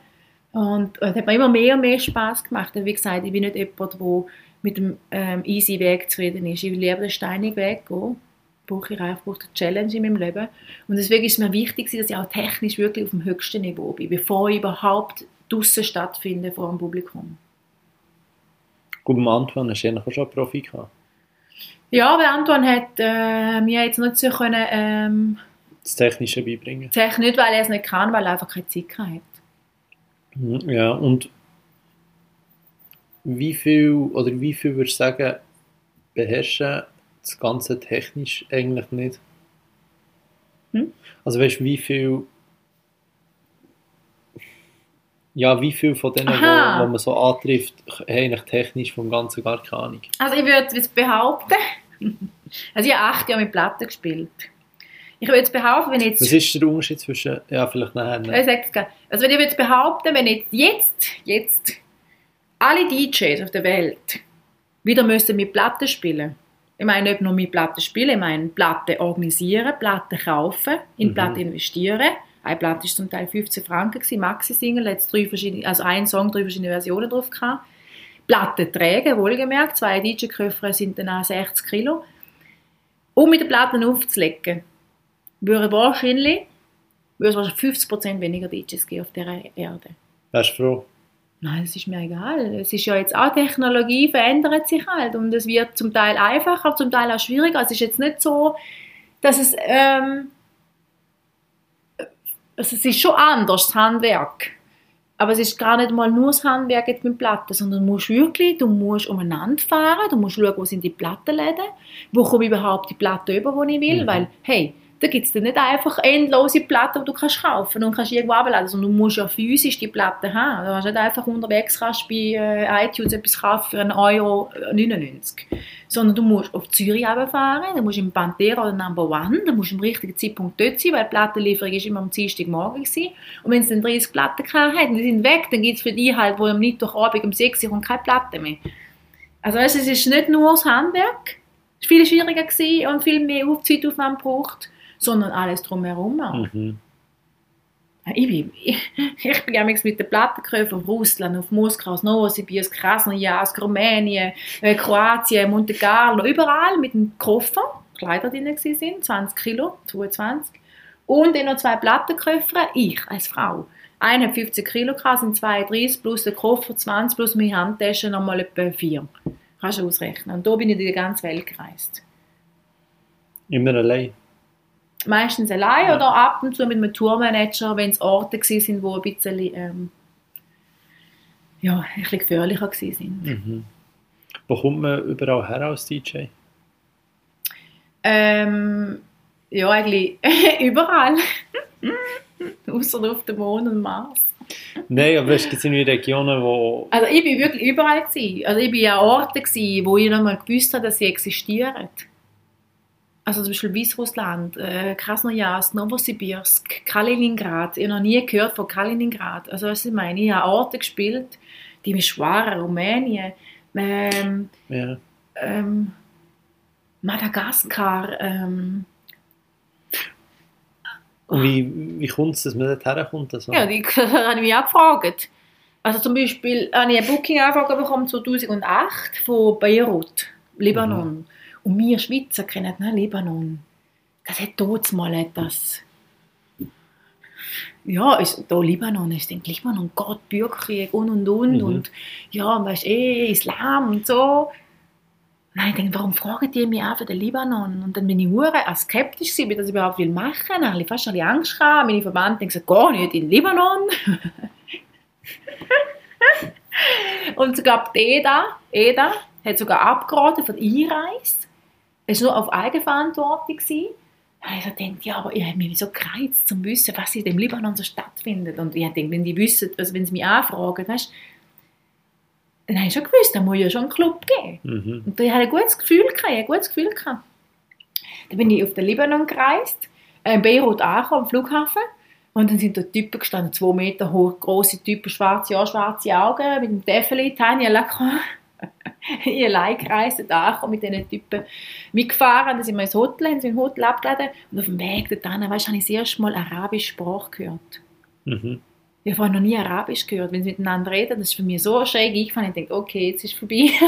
Und es hat mir immer mehr und mehr Spaß gemacht. Und wie gesagt, ich bin nicht jemand, der mit dem ähm, easy Weg zufrieden ist. Ich will lieber den steinigen Weg gehen. Brauche ich einfach brauche eine Challenge in meinem Leben. Und deswegen ist es mir wichtig, dass ich auch technisch wirklich auf dem höchsten Niveau bin, bevor ich überhaupt draussen stattfinde vor dem Publikum. Gut, beim Antoine hast du ja schon einen Profi gehabt. Ja, aber Anton hat äh, mir jetzt nicht so können, ähm, Das Technische beibringen. Tech nicht, weil er es nicht kann, weil er einfach keine Zeit hat. Mhm, Ja, und wie viel, oder wie viel würdest du sagen, beherrschen das Ganze technisch eigentlich nicht? Hm? Also weißt du, wie viel ja, wie viel von denen, wo, Aha. wo man so antrifft, haben eigentlich technisch vom Ganzen gar keine Ahnung? Also ich würde jetzt behaupten, also ich habe acht Jahre mit Platten gespielt. Ich würde jetzt behaupten, wenn ich jetzt... Was ist der Unterschied zwischen, ja, vielleicht nachher, Ich ne? sag's gleich. Also wenn ich würde behaupten, wenn jetzt, jetzt, jetzt alle DJs auf der Welt wieder müssen mit Platten spielen. Ich meine nicht nur mit Platten spielen, ich meine Platten organisieren, Platten kaufen, in Mhm. Platten investieren. Eine Platte war zum Teil 15 Franken, gewesen, Maxi-Single, jetzt drei verschiedene, also ein Song, drei verschiedene Versionen drauf gehabt. Platten tragen, wohlgemerkt, zwei DJ-Köffer sind dann auch 60 Kilo. Um mit den Platten aufzulegen, würde wahrscheinlich würde wahrscheinlich 50% weniger DJs geben auf dieser Erde. Wärst du froh? Nein, es ist mir egal. Es ist ja jetzt auch Technologie verändert sich halt und es wird zum Teil einfacher, zum Teil auch schwieriger. Es ist jetzt nicht so, dass es ähm, also es ist schon anders das Handwerk, aber es ist gar nicht mal nur das Handwerk jetzt mit Platten, sondern du musst wirklich, du musst umeinander fahren, du musst schauen, wo sind die Plattenläden, wo komme ich überhaupt die Platten über, die ich will, mhm. weil hey, da gibt es nicht einfach endlose Platten, die du kannst kaufen und kannst irgendwo abladen, sondern du musst ja physisch die Platten haben. Du kannst nicht einfach unterwegs kannst bei äh, iTunes etwas kaufen für 1,99 Euro, sondern du musst auf Zürich fahren, du musst im Pantera oder Number One, du musst im richtigen Zeitpunkt dort sein, weil die Plattenlieferung ist immer am Dienstagmorgen war. Und wenn es dann 30 Platten hat und die sind weg, dann gibt es für die halt, wo am Mittwochabend um 6 Uhr keine Platten mehr. Also weißt, es ist nicht nur das Handwerk, es war viel schwieriger und viel mehr Zeitaufwand gebraucht sondern alles drumherum auch. Mhm. Ich bin, ich, ich bin mit den Plattenkäufen auf Russland, auf Moskau, aus Novosibirsk, Krasnojarsk, Rumänien, äh, Kroatien, Monte Carlo, überall mit dem Koffer, Kleider drin sind, 20 Kilo, 22. Und dann noch zwei Plattenköpfe, ich als Frau. Einer hat 50 Kilo gehabt, sind 32 plus der Koffer 20 plus meine Handtasche nochmal etwa 4. Kannst du ausrechnen. Und da bin ich in die ganze Welt gereist. Immer allein? Meistens allein ja. oder ab und zu mit einem Tourmanager, wenn es Orte sind, wo ein bisschen, ähm, ja, ein bisschen gefährlicher sind. Mhm. Wo kommt man überall her als DJ? Ähm, ja, eigentlich überall. Außer auf dem Mond und Mars. Nein, aber es gibt irgendwie Regionen, wo... Also ich bin wirklich überall gewesen. Also ich war an Orten gewesen, wo ich noch mal gewusst habe, dass sie existieren also zum Beispiel Weißrussland, äh, Krasnojarsk, Novosibirsk, Kaliningrad. Ich habe noch nie gehört von Kaliningrad. Also was ich meine, ich habe Orte gespielt, die mich schweren, Rumänien, ähm, ja. ähm, Madagaskar. Ähm, Und wie, wie kommt es, dass man dort herkommt? Also? Ja, die habe ich mich auch gefragt. Also zum Beispiel habe ich eine Booking-Anfrage bekommen 2008 von Beirut, Libanon. Mhm. Und wir Schweizer kennen den Libanon. Das hat dort mal etwas. Ja, ist, da Libanon ist, denke Libanon, Gott, Bürgerkrieg und und und. Mhm. Und ja, weißt eh, Islam und so. Nein, ich denke, warum fragen die mich auch für den Libanon? Und dann bin ich hure skeptisch gewesen, wie das überhaupt will machen. Ich fast ein Angst gehabt. Meine Verwandten haben gesagt, gar nicht in Libanon. und sogar die EDA, EDA hat sogar abgeraten von Einreise. Es war nur auf Eigenverantwortung. Gewesen. Ich habe gedacht, ja, aber ich habe mich so gereizt, um zu wissen, was in dem Libanon so stattfindet. Und ich gedacht, wenn die wissen, also wenn sie mich anfragen, weißt, dann habe ich schon gewusst, da muss ja schon einen Club geben. Mhm. Und da hatte ich ein gutes Gefühl, gehabt, ein gutes Gefühl gehabt. Dann bin ich auf den Libanon gereist, äh, in Beirut angekommen, am Flughafen. Und dann sind da Typen gestanden, zwei Meter hoch, große Typen, schwarze, ja, schwarze Augen, mit dem Täfeli, Tanja Lacroix. ich allein gereist, da mit diesen Typen mitgefahren, dann sind wir ins Hotel, haben sie im Hotel abgeladen und auf dem Weg dorthin, weißt, habe ich das erste Mal arabische Sprache gehört. Mhm. Ich habe noch nie Arabisch gehört. Wenn sie miteinander reden, das ist für mich so schräg eingefallen. Ich denke, okay, jetzt ist es vorbei.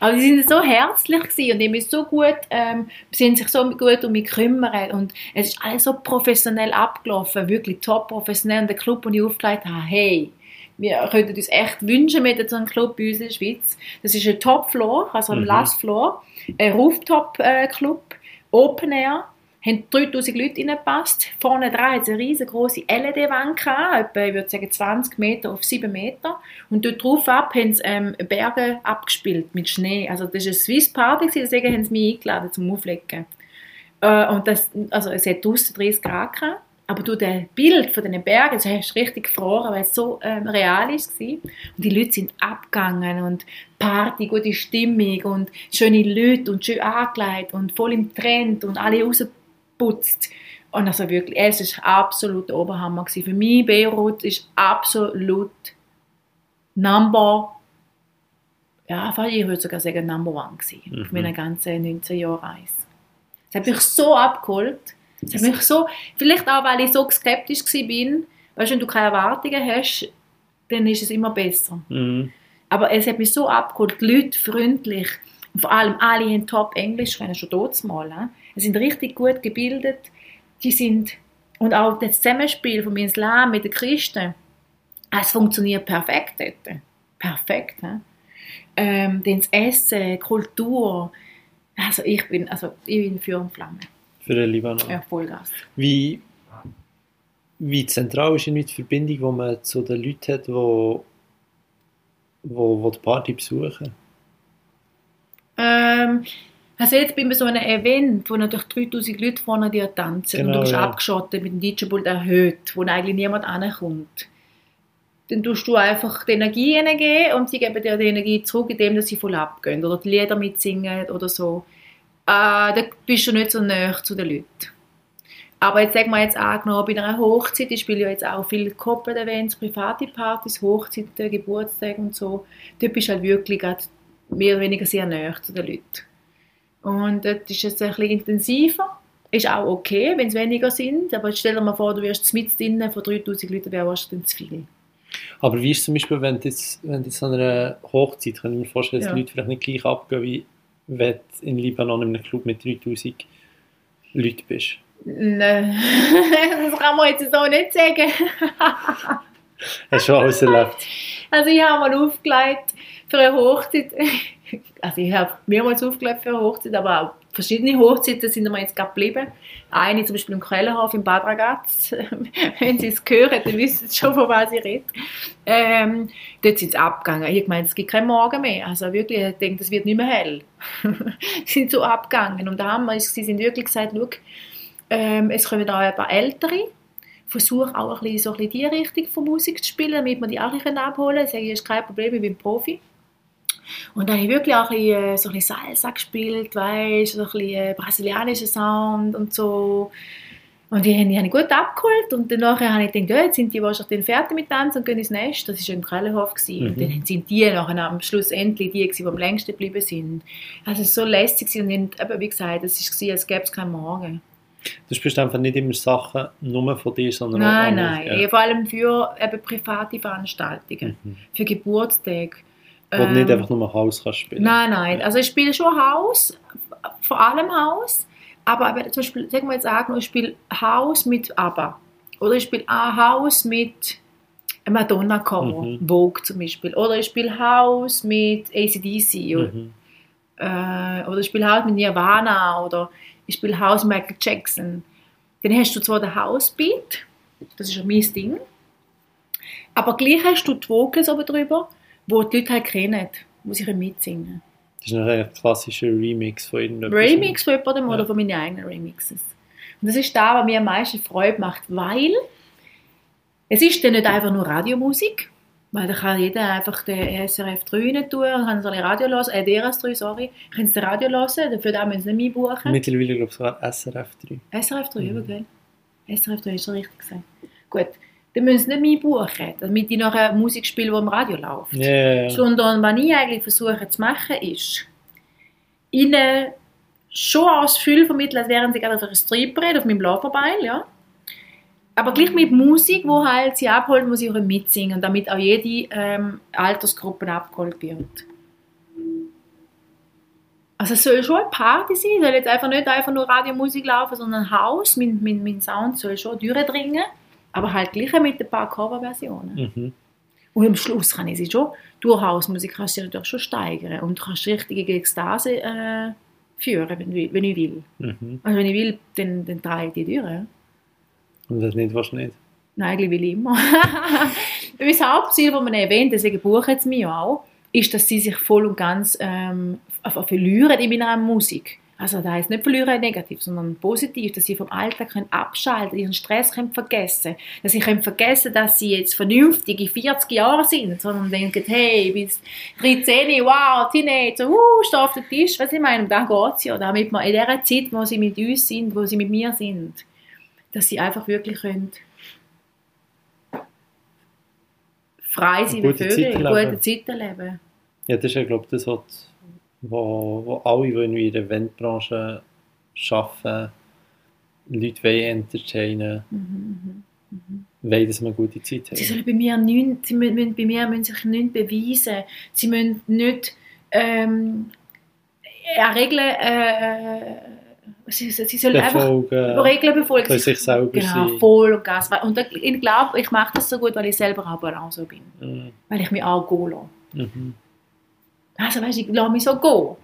Aber sie sind so herzlich gewesen und haben so gut, ähm, sie haben sich so gut um mich gekümmert und es ist alles so professionell abgelaufen, wirklich top professionell. Und der Club, den ich aufgelegt habe, hey, wir könnten uns echt wünschen mit so einem Club bei uns in der Schweiz. Das ist ein Top-Floor, also ein mhm. Last Floor, ein Rooftop-Club, Open Air, haben 3000 Leute reingepasst. Vorne dran hat es eine riesengroße LED-Wand gehabt, etwa, ich würde sagen 20 Meter auf 7 Meter. Und dort drauf ab haben sie ähm, Berge abgespielt mit Schnee. Also das war eine Swiss Party, deswegen haben sie mich eingeladen zum Auflegen. Äh, und das, also es hat draussen 30 Grad gehabt. Aber durch das Bild von den Bergen, also hast du richtig gefroren, weil es so ähm, real ist. Und die Leute sind abgegangen und Party, gute Stimmung und schöne Leute und schön angelegt und voll im Trend und alle rausgeputzt. Und also wirklich, es ist absolut der Oberhammer gewesen. Für mich Beirut ist absolut Number ja, ich würde sogar sagen Number One gewesen, mhm. auf meiner ganzen 19 Jahre Reise. Es hat mich so abgeholt das hat mich so, vielleicht auch, weil ich so skeptisch war, weißt, wenn du keine Erwartungen hast, dann ist es immer besser. Mhm. Aber es hat mich so abgeholt, die Leute freundlich, und vor allem alle haben top Englisch können, schon dort mal. Sie sind richtig gut gebildet, die sind, und auch das Zusammenspiel vom Islam mit den Christen, Es funktioniert perfekt dort. Perfekt. He? Ähm, das Essen, Kultur. Also ich bin, also ich bin für und Flamme. Für den Libanon. Ja, Vollgas. Wie, wie zentral ist die Verbindung, die man zu den Leuten hat, die wo, wo, wo die Party besuchen? Ähm, also jetzt bin bei so einem Event, wo natürlich 3000 Leute vorne dir tanzen und Genau, du bist ja. abgeschottet mit dem DJ-Pult erhöht, wo eigentlich niemand ankommt. Dann tust du einfach die Energie geben und sie geben dir die Energie zurück, indem dass sie voll abgehen oder die Lieder mitsingen oder so. Äh, da bist du nicht so nah zu den Leuten. Aber jetzt sagen wir jetzt angenommen, bei einer Hochzeit, ich spiele ja jetzt auch viele Corporate-Events, private Partys, Hochzeiten, Geburtstage und so. Dort bist du halt wirklich mehr oder weniger sehr nah zu den Leuten. Und dort ist es ein bisschen intensiver. Ist auch okay, wenn es weniger sind. Aber stell dir mal vor, du wirst mit drinnen von 3000 Leuten, wäre wahrscheinlich zu viel. Aber wie ist es zum Beispiel, wenn du jetzt, wenn du jetzt an einer Hochzeit, kann ich mir vorstellen, dass Ja. die Leute vielleicht nicht gleich abgehen, wie wenn du in Libanon in einem Club mit 3000 Leuten bist? Nein, das kann man jetzt so nicht sagen. Hast du schon alles erlebt? Also ich habe mal aufgelegt für eine Hochzeit. Also ich habe mehrmals aufgelegt für eine Hochzeit, aber auch verschiedene Hochzeiten sind mir jetzt gerade geblieben. Eine zum Beispiel im Kellerhof in Bad Ragaz. Wenn Sie es hören, dann wissen Sie schon, von was ich rede. Ähm, dort sind sie abgegangen. Ich gemeint, es gibt keinen Morgen mehr. Also wirklich, ich denke, es wird nicht mehr hell. sie sind so abgegangen. Und da haben wir, sie sind wirklich gesagt, schau, ähm, es kommen auch ein paar Ältere. Versuche auch ein bisschen, so ein bisschen die Richtung von Musik zu spielen, damit wir die auch ein bisschen abholen können. Sage, das ist kein Problem, ich bin Profi. Und dann habe ich wirklich auch ein bisschen, äh, so ein bisschen Salsa gespielt, weißt, so ein bisschen äh, brasilianischer Sound und so. Und die, haben- die habe ich gut abgeholt und danach habe ich gedacht, ja, jetzt sind die wahrscheinlich dann fertig mit Tanzen und gehen ins Nest. Das war im Kellerhof. gewesen. Und Mhm. dann sind die nachher am Schluss endlich die, die am längsten geblieben sind. Also es war so lästig und dann, eben, wie gesagt, es war, als gäbe es keinen Morgen. Du spielst einfach nicht immer Sachen nur von dir, sondern Nein, auch nein. andere, Vor allem für eben private Veranstaltungen, Mhm. für Geburtstage. Wo du nicht Ähm, einfach nur Haus kannst spielen. Nein, nein. Also ich spiele schon Haus, vor allem Haus. Aber zum Beispiel, sagen wir jetzt auch, ich spiele Haus mit ABBA. Oder ich spiele Haus mit Madonna-Cover, Mhm. Vogue zum Beispiel. Oder ich spiele Haus mit ACDC. Oder, Mhm. äh, oder ich spiele Haus mit Nirvana. Oder ich spiele Haus mit Michael Jackson. Dann hast du zwar den House-Beat, das ist ja mein Ding. Aber gleich hast du die Vocals oben drüber, wo die Leute halt kennen, wo sie können mitsingen Das ist noch ein klassischer Remix von irgendetwas. Remix von jemandem Ja. oder von meinen eigenen Remixes. Und das ist da, was mir am meisten Freude macht, weil es ist dann nicht einfach nur Radiomusik, weil da kann jeder einfach den SRF 3 rein tun und kann so ein Radio hören, äh, DRS3, sorry, können sie Radio hören, dafür da müssen sie nicht einbuchen. Mittlerweile glaube ich sogar SRF 3. SRF 3, Mhm. gell? SRF 3 ist schon richtig gesagt. Gut, dann müssen sie nicht einbuchen, damit ich nachher Musik spiele, die im Radio läuft. Ja. Sondern was ich eigentlich versuche zu machen, ist, ihnen schon als Gefühl vermitteln, als wären sie gerade auf einer Stripperette, auf meinem Loverbeil, ja. Aber gleich mit Musik, wo halt sie abholt, muss ich auch mitsingen, damit auch jede ähm, Altersgruppe abgeholt wird. Also es soll schon eine Party sein, es soll jetzt einfach nicht einfach nur Radiomusik laufen, sondern Haus, mein, mein, mein Sound soll schon durchdringen, aber halt gleich mit ein paar Coverversionen. Mhm. Und am Schluss kann ich sie schon, durch Hausmusik kannst du sie natürlich schon steigern und du kannst richtige Ekstase äh, führen, wenn, wenn ich will. Mhm. Also wenn ich will, dann, dann trage ich die durch. Und das nicht, was nicht. Nein, eigentlich will ich immer. mein Hauptziel von einem Event, deswegen buchen sie mich auch, ist, dass sie sich voll und ganz ähm, verlieren in meiner Musik. Also das heisst nicht verlieren negativ, sondern positiv, dass sie vom Alltag können abschalten ihren Stress können vergessen dass sie können vergessen, dass sie jetzt vernünftige 40 Jahre sind, sondern denken, hey, bis 13, wow, Teenager, uh, steh auf den Tisch, was ich meine, dann geht es ja, damit man in der Zeit, wo sie mit uns sind, wo sie mit mir sind, dass sie einfach wirklich können frei sein wie Gute Vögel, Zeiten leben. gute Zeiten leben. Ja, das ist ja, glaube ich, das, was wo, wo alle, die in der Eventbranche arbeiten, Leute wollen entertainen, Mhm, mhm. wollen, dass wir eine gute Zeit Sie haben. sollen bei mir nicht, sie müssen, bei mir müssen sich nicht beweisen. Sie müssen nicht ähm, eine Regel, äh, sie, sie sollen einfach Befolgen, Regeln befolgen. bei sich selber Genau, sein. voll und Gas. Und ich glaube, ich mache das so gut, weil ich selber auch so bin. Mhm. Weil ich mich auch gehen lasse. Mhm. Also weißt, ich lasse mich so gehen.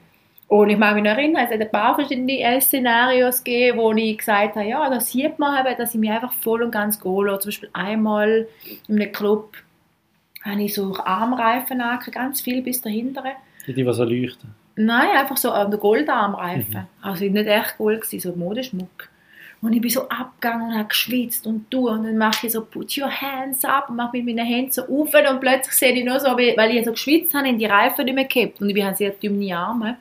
Und ich mag mich noch erinnern, es hat ein paar verschiedene Szenarios gegeben, wo ich gesagt habe, ja, da sieht man eben, dass ich mich einfach voll und ganz gehen lasse. Zum Beispiel einmal in einem Club habe ich so Armreifen angehabt, ganz viel bis dahinter. Die, die so leuchten. Nein, einfach so an der Goldarmreifen. Also nicht echt Gold, gewesen, so Modeschmuck. Und ich bin so abgegangen und habe geschwitzt und du und dann mache ich so «Put your hands up» und mache mit meinen Händen so auf und plötzlich sehe ich nur so, weil ich so geschwitzt habe, in die Reifen nicht mehr gehabt und ich habe sehr dünne Arme.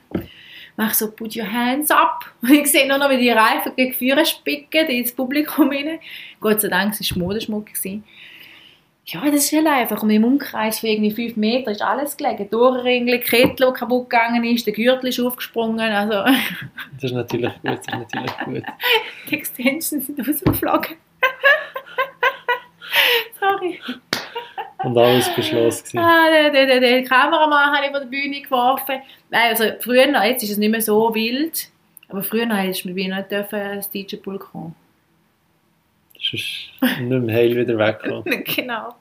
Mache so «Put your hands up» und ich sehe nur noch, wie die Reifen gegen die Führer spicken, ins Publikum rein. Gott sei Dank, es war Modeschmuck. Gewesen. Ja, das ist halt einfach. Und im Umkreis von irgendwie fünf Meter ist alles gelegen. Durchringel, Kettel, die kaputt gegangen ist, der Gürtel ist aufgesprungen. Also, Das ist natürlich gut, das ist natürlich gut. die Extensions sind rausgeflogen. Sorry. Und alles beschlossen. Ah, den, den, den, Kameramann habe ich von der Bühne geworfen. Nein, also früher, jetzt ist es nicht mehr so wild. Aber früher hättest du mit mir nicht dürfen als DJ-Pool kommen. Sonst nicht mehr heil wieder wegkommen. genau.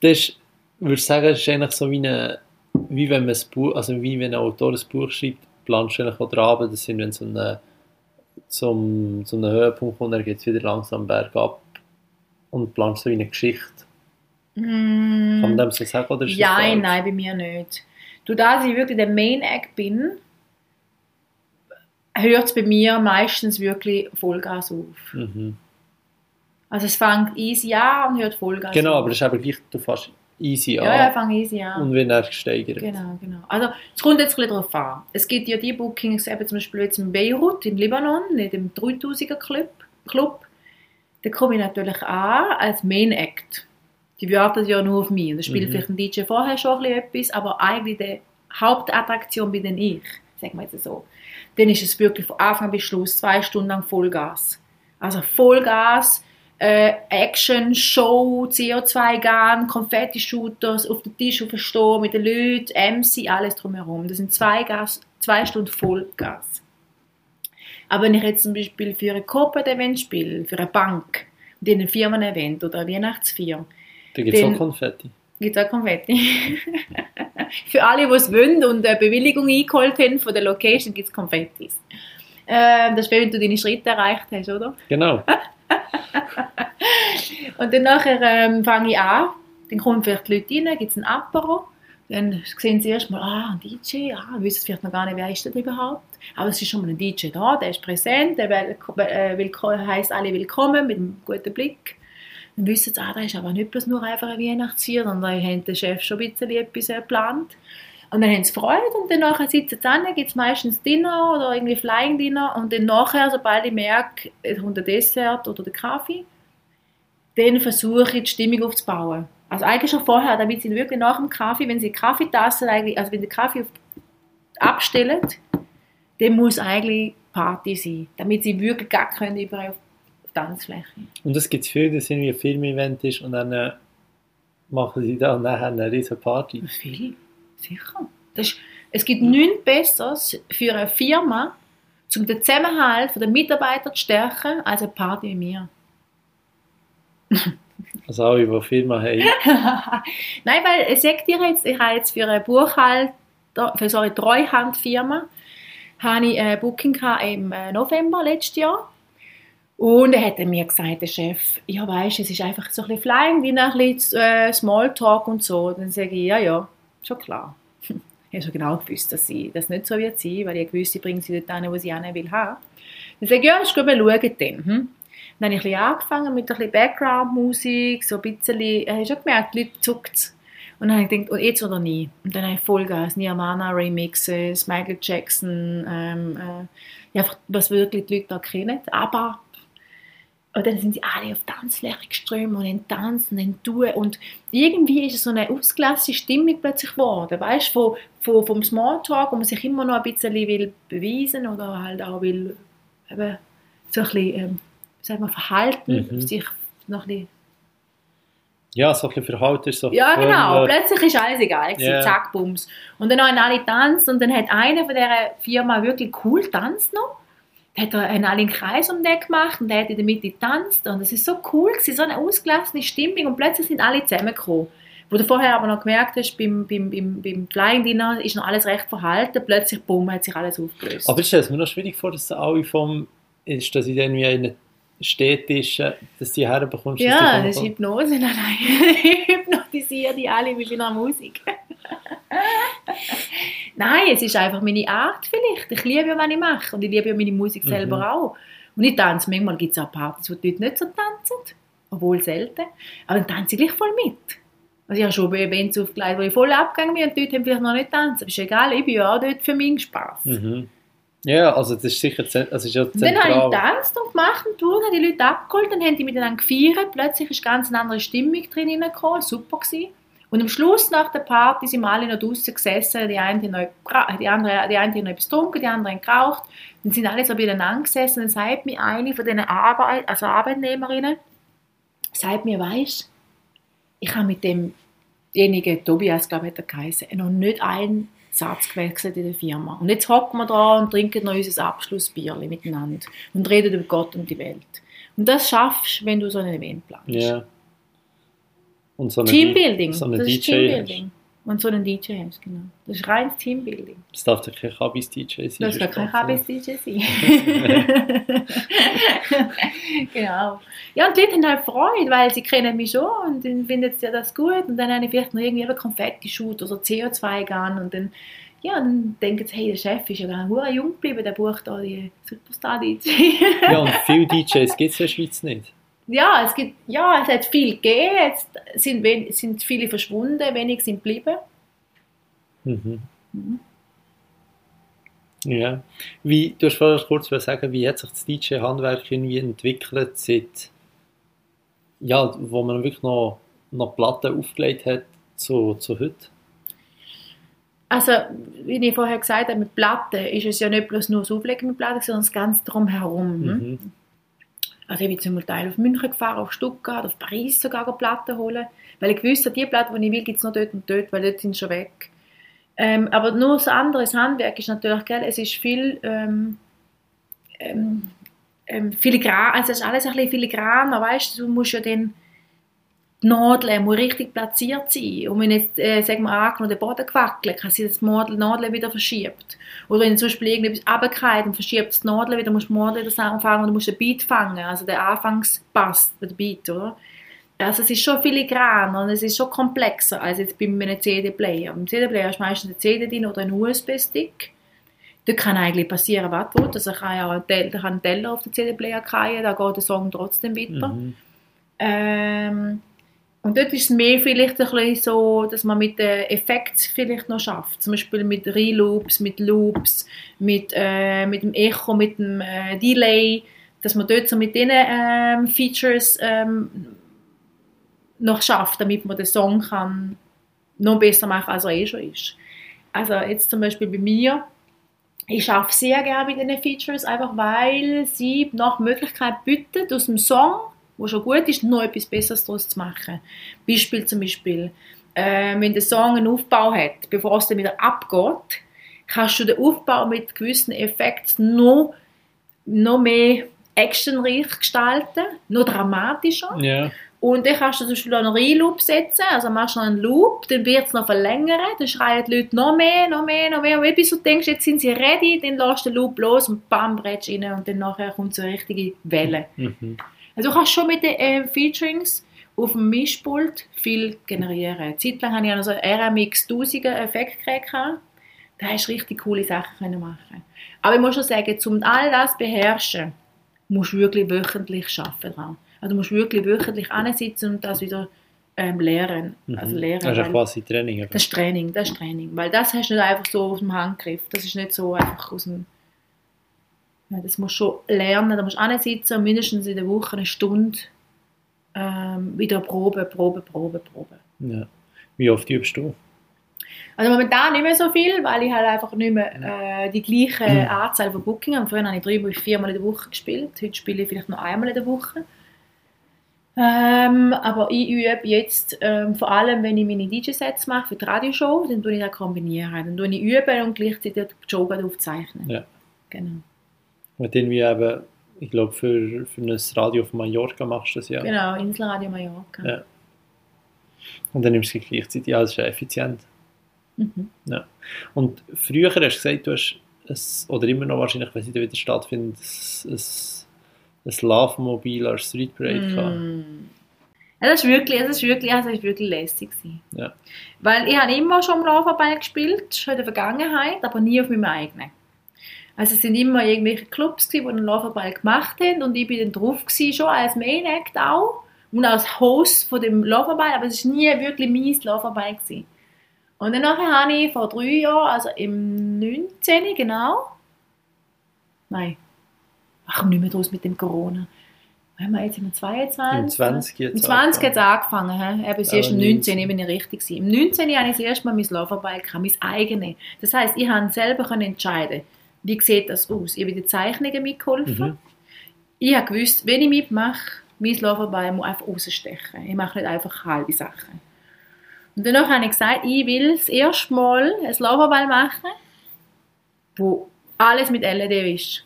Das ist, würde ich sagen, ist eigentlich so wie, eine, wie wenn man ein Buch, also wie wenn ein Autor ein Buch schreibt, planst du eigentlich auch Abend, das sind, wenn so eine, zum, zu einem Höhepunkt kommt, dann geht es wieder langsam bergab und planst so wie eine Geschichte. Kann man dem so sagen, oder ist Ja, nein, bei mir nicht. Du, da ich wirklich der Main Act bin, hört es bei mir meistens wirklich Vollgas auf. Mhm. Also es fängt easy an und hört Vollgas Genau, auf. aber das ist aber gleich, du fährst easy an Ja, ja, fängt easy an. und wird dann gesteigert. Genau, genau. Also es kommt jetzt ein bisschen darauf an. Es gibt ja die Bookings, eben zum Beispiel jetzt in Beirut, in Libanon, in dem 3000er Club, Club. Da komme ich natürlich an als Main Act. Die warten ja nur auf mich. Und da spielt Mhm. vielleicht ein DJ vorher schon ein bisschen etwas, aber eigentlich die Hauptattraktion bin dann ich, sagen wir jetzt so. Dann ist es wirklich von Anfang bis Schluss zwei Stunden lang Vollgas. Also Vollgas, äh, Action, Show, CO2-Gun, Konfetti-Shooters, auf den Tisch aufstehen mit den Leuten, MC, alles drumherum. Das sind zwei, Gas, zwei Stunden Vollgas. Aber wenn ich jetzt zum Beispiel für ein Corporate-Event spiele, für eine Bank, und ein Firmen-Event oder ein Weihnachtsfeier, Da gibt es auch Den- Konfetti. Gibt es auch Konfetti. für alle, die es wollen und eine Bewilligung eingeholt haben von der Location, gibt es Konfettis. Ähm, das ist, wenn du deine Schritte erreicht hast, oder? Genau. Und dann nachher ähm, fange ich an, dann kommen vielleicht die Leute rein, gibt es ein Apero, dann sehen sie erstmal, ah, ein DJ, ah, wissen vielleicht noch gar nicht, wer ist das überhaupt. Aber es ist schon mal ein DJ da, der ist präsent, der will, äh, heisst alle willkommen mit einem guten Blick. Dann wissen sie, ah, da ist aber nicht bloß nur einfach ein Weihnachtsfeier, sondern da hat der Chef schon ein bisschen etwas äh, geplant. Und dann haben sie Freude und dann sitzen sie an, gibt es meistens Dinner oder irgendwie Flying Dinner und dann nachher, sobald ich merke, es kommt der Dessert oder der Kaffee, dann versuche ich die Stimmung aufzubauen. Also eigentlich schon vorher, damit sie wirklich nach dem Kaffee, wenn sie die Kaffeetasse eigentlich, also wenn der Kaffee auf, abstellen, dann muss eigentlich Party sein, damit sie wirklich gar können überall auf, Tanzfläche. Und es gibt viele, dass irgendwie ein Filmevent ist und dann äh, machen sie da nachher eine riesen Party. Viel, sicher. Das ist, es gibt nichts Besseres für eine Firma, um den Zusammenhalt der Mitarbeiter zu stärken, als eine Party wie mir. Also alle, die Firma haben. Nein, weil ich sage dir jetzt, ich habe jetzt für eine Buchhalter, für so eine Treuhandfirma, habe ich ein Booking gehabt im äh, November letztes Jahr. Und er hat mir gesagt, der Chef, ja weißt, es ist einfach so ein bisschen Flying, wie ein bisschen äh, Smalltalk und so. Dann sage ich, ja, ja, schon klar. Ich habe schon genau gewusst, dass sie das nicht so wird sein, weil ich gewusst, ich bringe sie dort hin, wo sie hin will haben. Dann sage ich, ja, ist gut, wir schauen dann. Hm? Dann habe ich ein angefangen mit ein bisschen Background-Musik, so ein bisschen, ich habe schon gemerkt, die Leute zuckt Und dann habe ich gedacht, jetzt oder nie. Und dann habe ich Vollgas, Nirvana Remixes, Michael Jackson, ähm, äh, ja, was wirklich die Leute da kennen. Aber und dann sind sie alle auf Tanzfläche geströmt und dann tanzen und dann tun. Und irgendwie ist es so eine ausgelassene Stimmung plötzlich geworden. Weißt du, von, vom Smalltalk, wo man sich immer noch ein bisschen will beweisen oder halt auch will eben, so ein bisschen, ähm, man, verhalten, Mhm. sich noch ein bisschen Ja, so ein bisschen Verhalten ist so Ja, genau. äh, Plötzlich ist alles egal. Ja. Zack, bums. Und dann haben alle getanzt und dann hat einer von dieser Firma wirklich cool getanzt noch. Hat er einen Kreis um den gemacht und der hat in der Mitte getanzt und es ist so cool gewesen, so eine ausgelassene Stimmung und plötzlich sind alle zusammengekommen. Wo du vorher aber noch gemerkt hast, beim, beim, beim, beim Flying Dinner ist noch alles recht verhalten, plötzlich, bumm, hat sich alles aufgelöst. Aber ich stelle es mir noch schwierig vor, dass alle vom, ist, dass ich irgendwie in einer Städtischen, dass die herbekommst. ja, das ist Hypnose. Nein, nein. Ich hypnotisiere die alle mit meiner Musik. Nein, es ist einfach meine Art vielleicht. Ich liebe ja, was ich mache. Und ich liebe ja meine Musik selber Mhm. auch. Und ich tanze. Manchmal gibt es auch Partys, wo die Leute nicht so tanzen. Obwohl selten. Aber dann tanze ich gleich voll mit. Also ich habe schon bei Events aufgelegt, wo ich voll abgegangen bin und die Leute haben vielleicht noch nicht tanzen. Aber ist egal, ich bin ja auch dort für meinen Spaß. Mhm. Ja, also das ist sicher also ist ja Und dann habe zentral. ich getanzt und gemacht und durch, habe die Leute abgeholt, dann haben die miteinander gefeiert. Plötzlich ist ganz eine andere Stimmung drin hineingekommen, super gewesen. Und am Schluss nach der Party sind wir alle noch draußen gesessen, die eine noch, die andere, die eine noch etwas getrunken, die andere geraucht. Dann sind alle so beieinander gesessen und dann sagt mir eine von diesen Arbeit, also Arbeitnehmerinnen, sagt mir, weisst ich habe mit demjenigen, Tobias, glaube ich, hat geheißen, noch nicht einen Satz gewechselt in der Firma. Und jetzt hocken wir da und trinken noch unser Abschlussbierchen miteinander und reden über Gott und die Welt. Und das schaffst du, wenn du so ein Event planst. Ja. Und so eine Teambuilding, So eine das ist DJ Teambuilding. Und so einen DJ hast, genau. Das ist reines Teambuilding. Das darf doch kein Kabis-DJ sein. Das kann kein KBS-DJ sein. genau. Ja, und die Leute haben halt Freude, weil sie kennen mich schon und dann finden sie ja das gut und dann habe ich vielleicht noch irgendwie einen Konfetti-Shoot oder CO2-Gun und dann, ja, dann denken sie, hey, der Chef ist ja gar nicht jung geblieben, der bucht da die Superstar-DJ. Ja, und viele DJs gibt es in der Schweiz nicht. Ja, es gibt, ja, es hat viel gegeben, jetzt sind, wen- sind viele verschwunden, wenig sind geblieben. Mhm. Mhm. Ja. Wie, du hast vorher kurz sagen, wie hat sich das DJ-Handwerk irgendwie entwickelt, seit, ja, wo man wirklich noch, noch Platten aufgelegt hat, zu, zu heute? Also, wie ich vorher gesagt habe, mit Platten ist es ja nicht bloß nur das Auflegen mit Platten, sondern das Ganze drumherum. hm? Mhm. Also ich bin zum Teil auf München gefahren, auf Stuttgart, auf Paris sogar Platten holen, weil ich wusste, die Platten, die ich will, gibt es noch dort und dort, weil dort sind sie schon weg. Ähm, aber nur das andere, das Handwerk ist natürlich, gell, es ist viel ähm, ähm, ähm, filigran, also es ist alles ein bisschen filigraner, weißt du, du musst ja dann die Nadel muss richtig platziert sein. Und wenn jetzt, äh, sagen wir, angenommen, der Boden gewackelt, kann sie das Nadel, Nadel wieder verschiebt. Oder wenn zum Beispiel irgendetwas runterfällt und verschiebt das Nadel wieder, musst du die Nadel das anfangen und musst den Beat fangen, also der Anfangspass, der Beat, oder? Also es ist schon filigran und es ist schon komplexer als jetzt bei einem CD-Player. Beim CD-Player hast du meistens eine CD drin oder einen USB-Stick. Da kann eigentlich passieren, was du willst. Also kann ja auch ein Teller, da kann ein Teller auf den CD-Player fallen, da geht der Song trotzdem weiter. Mhm. Ähm, und dort ist es mehr vielleicht ein bisschen so, dass man mit den Effekten vielleicht noch schafft. Zum Beispiel mit Reloops, mit Loops, mit, äh, mit dem Echo, mit dem äh, Delay, dass man dort so mit diesen ähm, Features ähm, noch schafft, damit man den Song kann noch besser machen, als er eh schon ist. Also jetzt zum Beispiel bei mir, ich arbeite sehr gerne mit diesen Features, einfach weil sie nach Möglichkeit bieten, aus dem Song wo schon gut ist, noch etwas Besseres daraus zu machen. Beispiel zum Beispiel, äh, wenn der Song einen Aufbau hat, bevor es dann wieder abgeht, kannst du den Aufbau mit gewissen Effekten noch, noch mehr actionreich gestalten, noch dramatischer. Ja. Und dann kannst du zum Beispiel auch noch einen Reloop setzen, also machst du noch einen Loop, dann wird es noch verlängern, dann schreien die Leute noch mehr, noch mehr, noch mehr. Und bis du denkst, jetzt sind sie ready, dann lässt du den Loop los und bam, bretsch rein und dann nachher kommt so eine richtige Welle. Mhm. Also du kannst schon mit den äh, Featurings auf dem Mischpult viel generieren. Eine Zeit lang hatte ich so ein RMX 1000 Effektgerät. gehabt. Da hast du richtig coole Sachen können machen. Aber ich muss schon sagen, um all das zu beherrschen, musst du wirklich wöchentlich arbeiten dran. Also du musst wirklich wöchentlich ansitzen und das wieder ähm, lernen. Mhm. Also lernen. Das ist ja quasi Training. aber- das ist Training, das ist Training. Weil das hast du nicht einfach so aus dem Handgriff. Das ist nicht so einfach aus dem... Ja, das musst du schon lernen. Da musst du ansitzen und mindestens in der Woche eine Stunde ähm, wieder proben, proben, proben, proben. Ja. Wie oft übst du? Also momentan nicht mehr so viel, weil ich halt einfach nicht mehr äh, die gleiche. Anzahl von Booking habe. Früher habe ich drei bis viermal in der Woche gespielt. Heute spiele ich vielleicht noch einmal in der Woche. Ähm, aber ich übe jetzt ähm, vor allem, wenn ich meine DJ-Sets mache für die Radioshow, dann tue ich das kombinieren. Dann tue ich üben und gleichzeitig die Show aufzeichnen. Ja. Genau. Und irgendwie eben, ich glaube, für, für ein Radio von Mallorca machst du das ja. Genau, Inselradio Mallorca. Ja. Und dann nimmst du es gleichzeitig, ja, das ist ja effizient. Mhm. Ja. Und früher hast du gesagt, du hast es, oder immer noch wahrscheinlich, wenn es wieder stattfindet, ein, ein, ein Love-Mobil als Street Parade gehabt. Mm. Ja, das ist wirklich, das ist wirklich, also ist wirklich lässig gewesen. Ja. Weil ich habe immer schon im Laufball gespielt, schon in der Vergangenheit, aber nie auf meinem eigenen. Also es sind immer irgendwelche Clubs, gewesen, die einen Laufball gemacht haben und ich bin dann drauf gewesen, schon als Main Act auch und als Host von dem Laufball, aber es ist nie wirklich mein Laufball gewesen. Und dann nachher habe ich vor drei Jahren, also im 19. genau, nein, ach, komm nicht mehr draus mit dem Corona. Haben wir jetzt? Im 22? Im 20 jetzt Im 20 hat es angefangen. he? Eben, es Aber ist im 19. 19, ich bin ich richtig gewesen. Im 19 habe ich das erste Mal mein gehabt, mein eigenes. Das heisst, ich konnte selber entscheiden, wie sieht das aus. Ich habe den Zeichnungen mitgeholfen. Mhm. Ich habe gewusst, wenn ich mitmache, mein Laufarbeit muss einfach rausstechen. Ich mache nicht einfach halbe Sachen. Und danach habe ich gesagt, ich will das erste Mal ein Laufarbeit machen, wo alles mit LED ist.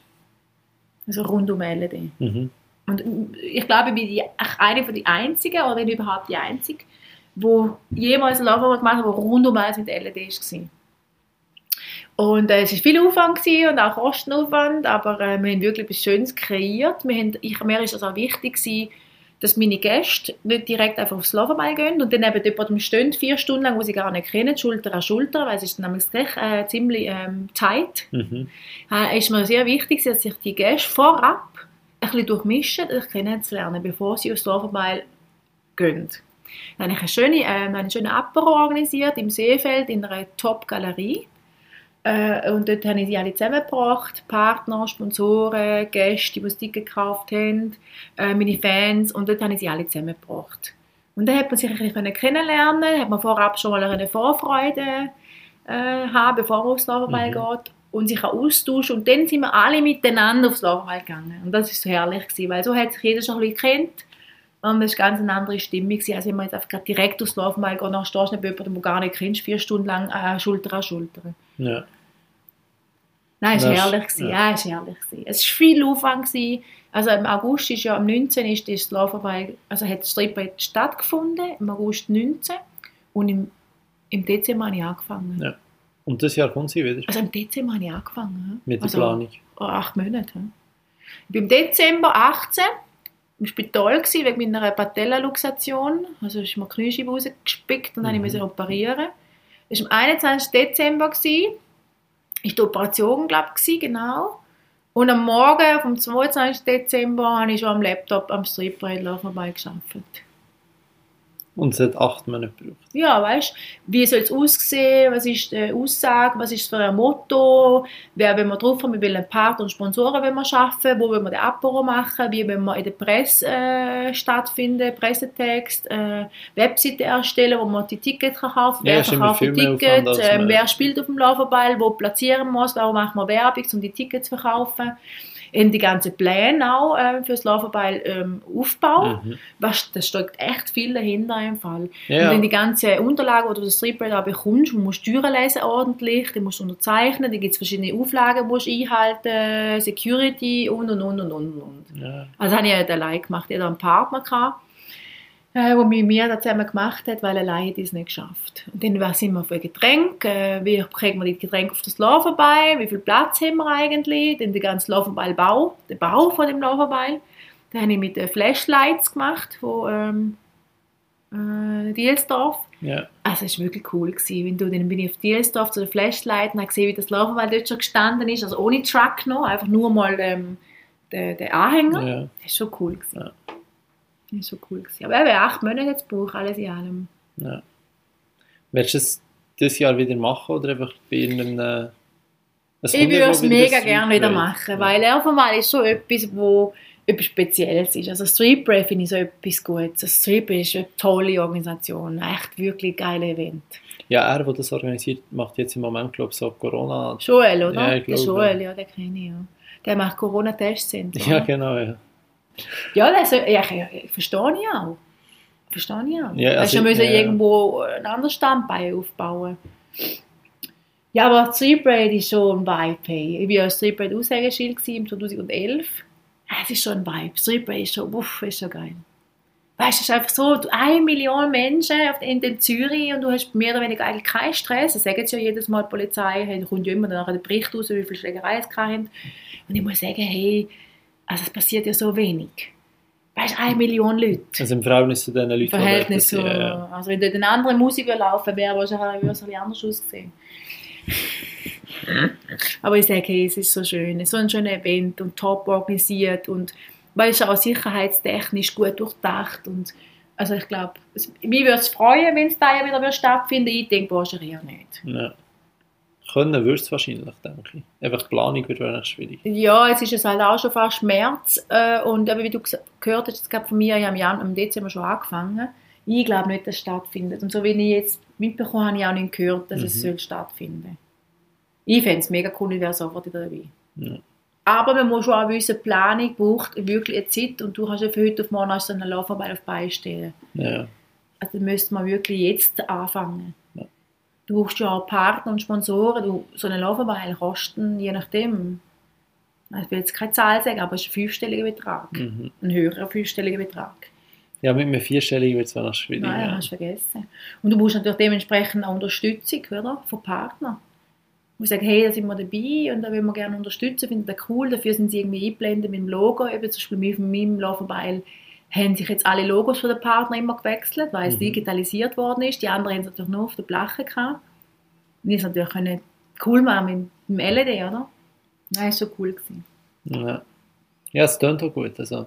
Also rund um LED. Mhm. Und ich glaube, ich bin die, eine von den einzigen, oder wenn überhaupt die einzige, wo jemals ein Laufbahn gemacht hat, wo rundum alles mit LED war. Und äh, es war viel Aufwand gewesen und auch Kostenaufwand, aber äh, wir haben wirklich etwas Schönes kreiert. Wir haben, ich, mir ist es auch wichtig gewesen, dass meine Gäste nicht direkt einfach aufs Laufball gehen und dann eben jemandem stehen, vier Stunden lang, wo sie gar nicht kennen, Schulter an Schulter, weil es ist nämlich recht, äh, ziemlich ähm, tight. Mhm. äh, ist mir sehr wichtig, dass sich die Gäste vorab ein bisschen durchmischen, sich kennenzulernen, bevor sie aufs Laufball gehen. Dann habe ich eine schöne, äh, einen schönen Apero organisiert im Seefeld in einer Top-Galerie. Äh, und dort habe ich sie alle zusammengebracht, Partner, Sponsoren, Gäste, die Ticket gekauft haben, äh, meine Fans, und dort habe ich sie alle zusammengebracht. Und dann hat man sich ein bisschen kennenlernen, hat man vorab schon mal eine Vorfreude äh, haben, bevor man aufs Laufball Mhm. geht und sich austauschen. Und dann sind wir alle miteinander aufs Laufball gegangen. Und das ist so herrlich gewesen, weil so hat sich jeder schon ein bisschen kennt und das war ganz eine andere Stimmung gewesen, als wenn man jetzt einfach gerade direkt aufs Laufball geht und dann stehst du nicht bei jemandem, du gar nicht kennst, vier Stunden lang äh, Schulter an Schulter. Ja. Nein, es war ist- herrlich. Gewesen. ja. Ja, es war herrlich. Gewesen. Es war viel Aufwand. Gewesen. Also im August ist ja, am 19. ist das Laufarbeit, also hat das Stripball stattgefunden, im August 19. Und im, im Dezember habe ich angefangen. Ja. Und das Jahr kommt sie wieder Also im Dezember habe ich angefangen. mit der also, Planung. oh, acht Monate. Ich war im Dezember 18 im Spital gewesen, wegen meiner Patellaluxation. Also ist mir die Kniescheibe rausgespickt und dann Mhm. musste ich operieren. Das war am 21. Dezember. Gewesen. Ist die Operation, glaube ich, genau. Und am Morgen vom 22. Dezember habe ich schon am Laptop am Streetball vorbei gearbeitet. Und es hat acht Monate gebraucht. Ja, weißt wie soll es aussehen, was ist die Aussage, was ist für ein Motto, wer will man drauf haben, wir wollen einen Partner und Sponsoren wenn wir schaffen, wo will wir den Apero machen, wie wollen wir in der Presse äh, stattfinden, Pressetext, äh, Webseite erstellen, wo man die Tickets kann kaufen Ja, wer verkauft die Tickets, äh, wer spielt auf dem Laufball, wo platzieren muss, warum machen wir Werbung, um die Tickets zu verkaufen. In die ganzen Pläne auch äh, für das Laufball ähm, Aufbau. Mhm. Was, das steckt echt viel dahinter im Fall. Ja, Und dann die ganzen Unterlagen, die du das Streetball da bekommst, du musst durchlesen ordentlich, die musst du unterzeichnen, da gibt es verschiedene Auflagen, die musst du einhalten, Security und und und und und. und. ja. Also habe ich ja nicht allein gemacht, ich hatte einen Partner, gehabt, äh, der mit mir das zusammen gemacht hat, weil allein hätte ich es nicht geschafft. Und dann was sind wir für Getränke, äh, wie kriegen wir die Getränke auf das Laufenbeil, wie viel Platz haben wir eigentlich, dann den ganzen Laufenbeilbau, den Bau von dem Laufenbeil. Den habe ich mit den Flashlights gemacht von ähm, äh, Dielsdorf. ja. Also es war wirklich cool. Gewesen. Wenn du, dann bin ich auf Dielsdorf zu den Flashlight und habe gesehen, wie das Laufenbeil dort schon gestanden ist, also ohne Truck noch, einfach nur mal ähm, den, den Anhänger. ja. Das war schon cool. Gewesen. Ja. Das war schon cool. Gewesen. Aber eben acht Monate jetzt gebraucht, alles in allem. Ja. Willst du es dieses Jahr wieder machen oder einfach bei irgendeinem... Äh, Ich ja, würde es mega gerne wieder machen, Parade. weil Laufenball ist so etwas, wo etwas Spezielles ist. Also Street Brave finde ich so etwas Gutes. Also Street Brave ist eine tolle Organisation, echt wirklich geile Event. Ja, er, der das organisiert, macht jetzt im Moment, glaube ich, so Corona... Joel, oder? Ja, ich der glaube, Joel, ja, den kenne ich ja. Der macht Corona-Testzentrum. Ja, genau, ja. Ja, das, ja, ich, ich, verstehe ich auch. Verstehe ich auch. Ja, also also, müssen ich- ja. irgendwo ein anderes Standbein aufbauen. Ja, aber Street Braid ist schon ein Vibe. Hey. Ich war ja Street Braid Aushängeschild im 2011. Ja, es ist schon ein Vibe. Street Braid ist schon, uff, ist schon geil. Weißt du, es ist einfach so, du, eine Million Menschen in dem Zürich und du hast mehr oder weniger eigentlich keinen Stress. Das sagen sie ja jedes Mal, die Polizei, hey, da kommt ja immer dann nachher der Bericht raus, wie viele Schlägereien es haben. Und ich muss sagen, hey, also es passiert ja so wenig. Weißt du, eine Million Leute. Also im Verhältnis zu den Leuten, Verhältnis sind, ja. also wenn dort eine andere Musik laufen wäre, wahrscheinlich es ein bisschen anders aussehen. Aber ich sage, hey, es ist so schön, so ein schönes Event und top organisiert und weil es auch sicherheitstechnisch gut durchdacht und also ich glaube, mich würde es freuen, wenn es da ja wieder stattfinden Ich denke wahrscheinlich eher nicht. Ja. Können du es wahrscheinlich, denke ich. Einfach die Planung wird wahrscheinlich schwierig. Ja, jetzt ist es halt auch schon fast März äh, und eben, wie du gehört hast, es gab von mir ja im, Jan im Dezember schon angefangen. Ich glaube nicht, dass es stattfindet. Und so wie ich jetzt mitbekommen habe, habe ich auch nicht gehört, dass es Mhm. soll stattfinden Ich fände es mega cool, ich wäre sofort wieder dabei. Ja. Aber man muss schon auch wissen, die Planung braucht wirklich eine Zeit und du kannst ja von heute auf morgen so einen Laufarbeit auf stellen. Ja. Also müsste man wirklich jetzt anfangen. Du brauchst ja auch Partner und Sponsoren. Du, so eine Laufarbeit kosten, je nachdem, ich will jetzt keine Zahl sagen, aber es ist ein fünfstelliger Betrag. Mhm. Ein höherer fünfstelliger Betrag. ja, mit einem Vierstelligen wird es wahrscheinlich schwierig. Nein, ja. hast vergessen. Und du brauchst natürlich dementsprechend auch Unterstützung oder? von Partnern. Du musst sagen, hey, da sind wir dabei und da wollen wir gerne unterstützen, finden das cool. Dafür sind sie irgendwie eingeblendet mit dem Logo. Eben zum Beispiel mit meinem Laufenbeil haben sich jetzt alle Logos von den Partnern immer gewechselt, weil es Mhm. digitalisiert worden ist. Die anderen haben es natürlich nur auf der Plache gehabt. Und ich natürlich können cool machen mit dem LED, oder? Nein, ist so cool gewesen. Ja. ja, es klingt auch gut. Also.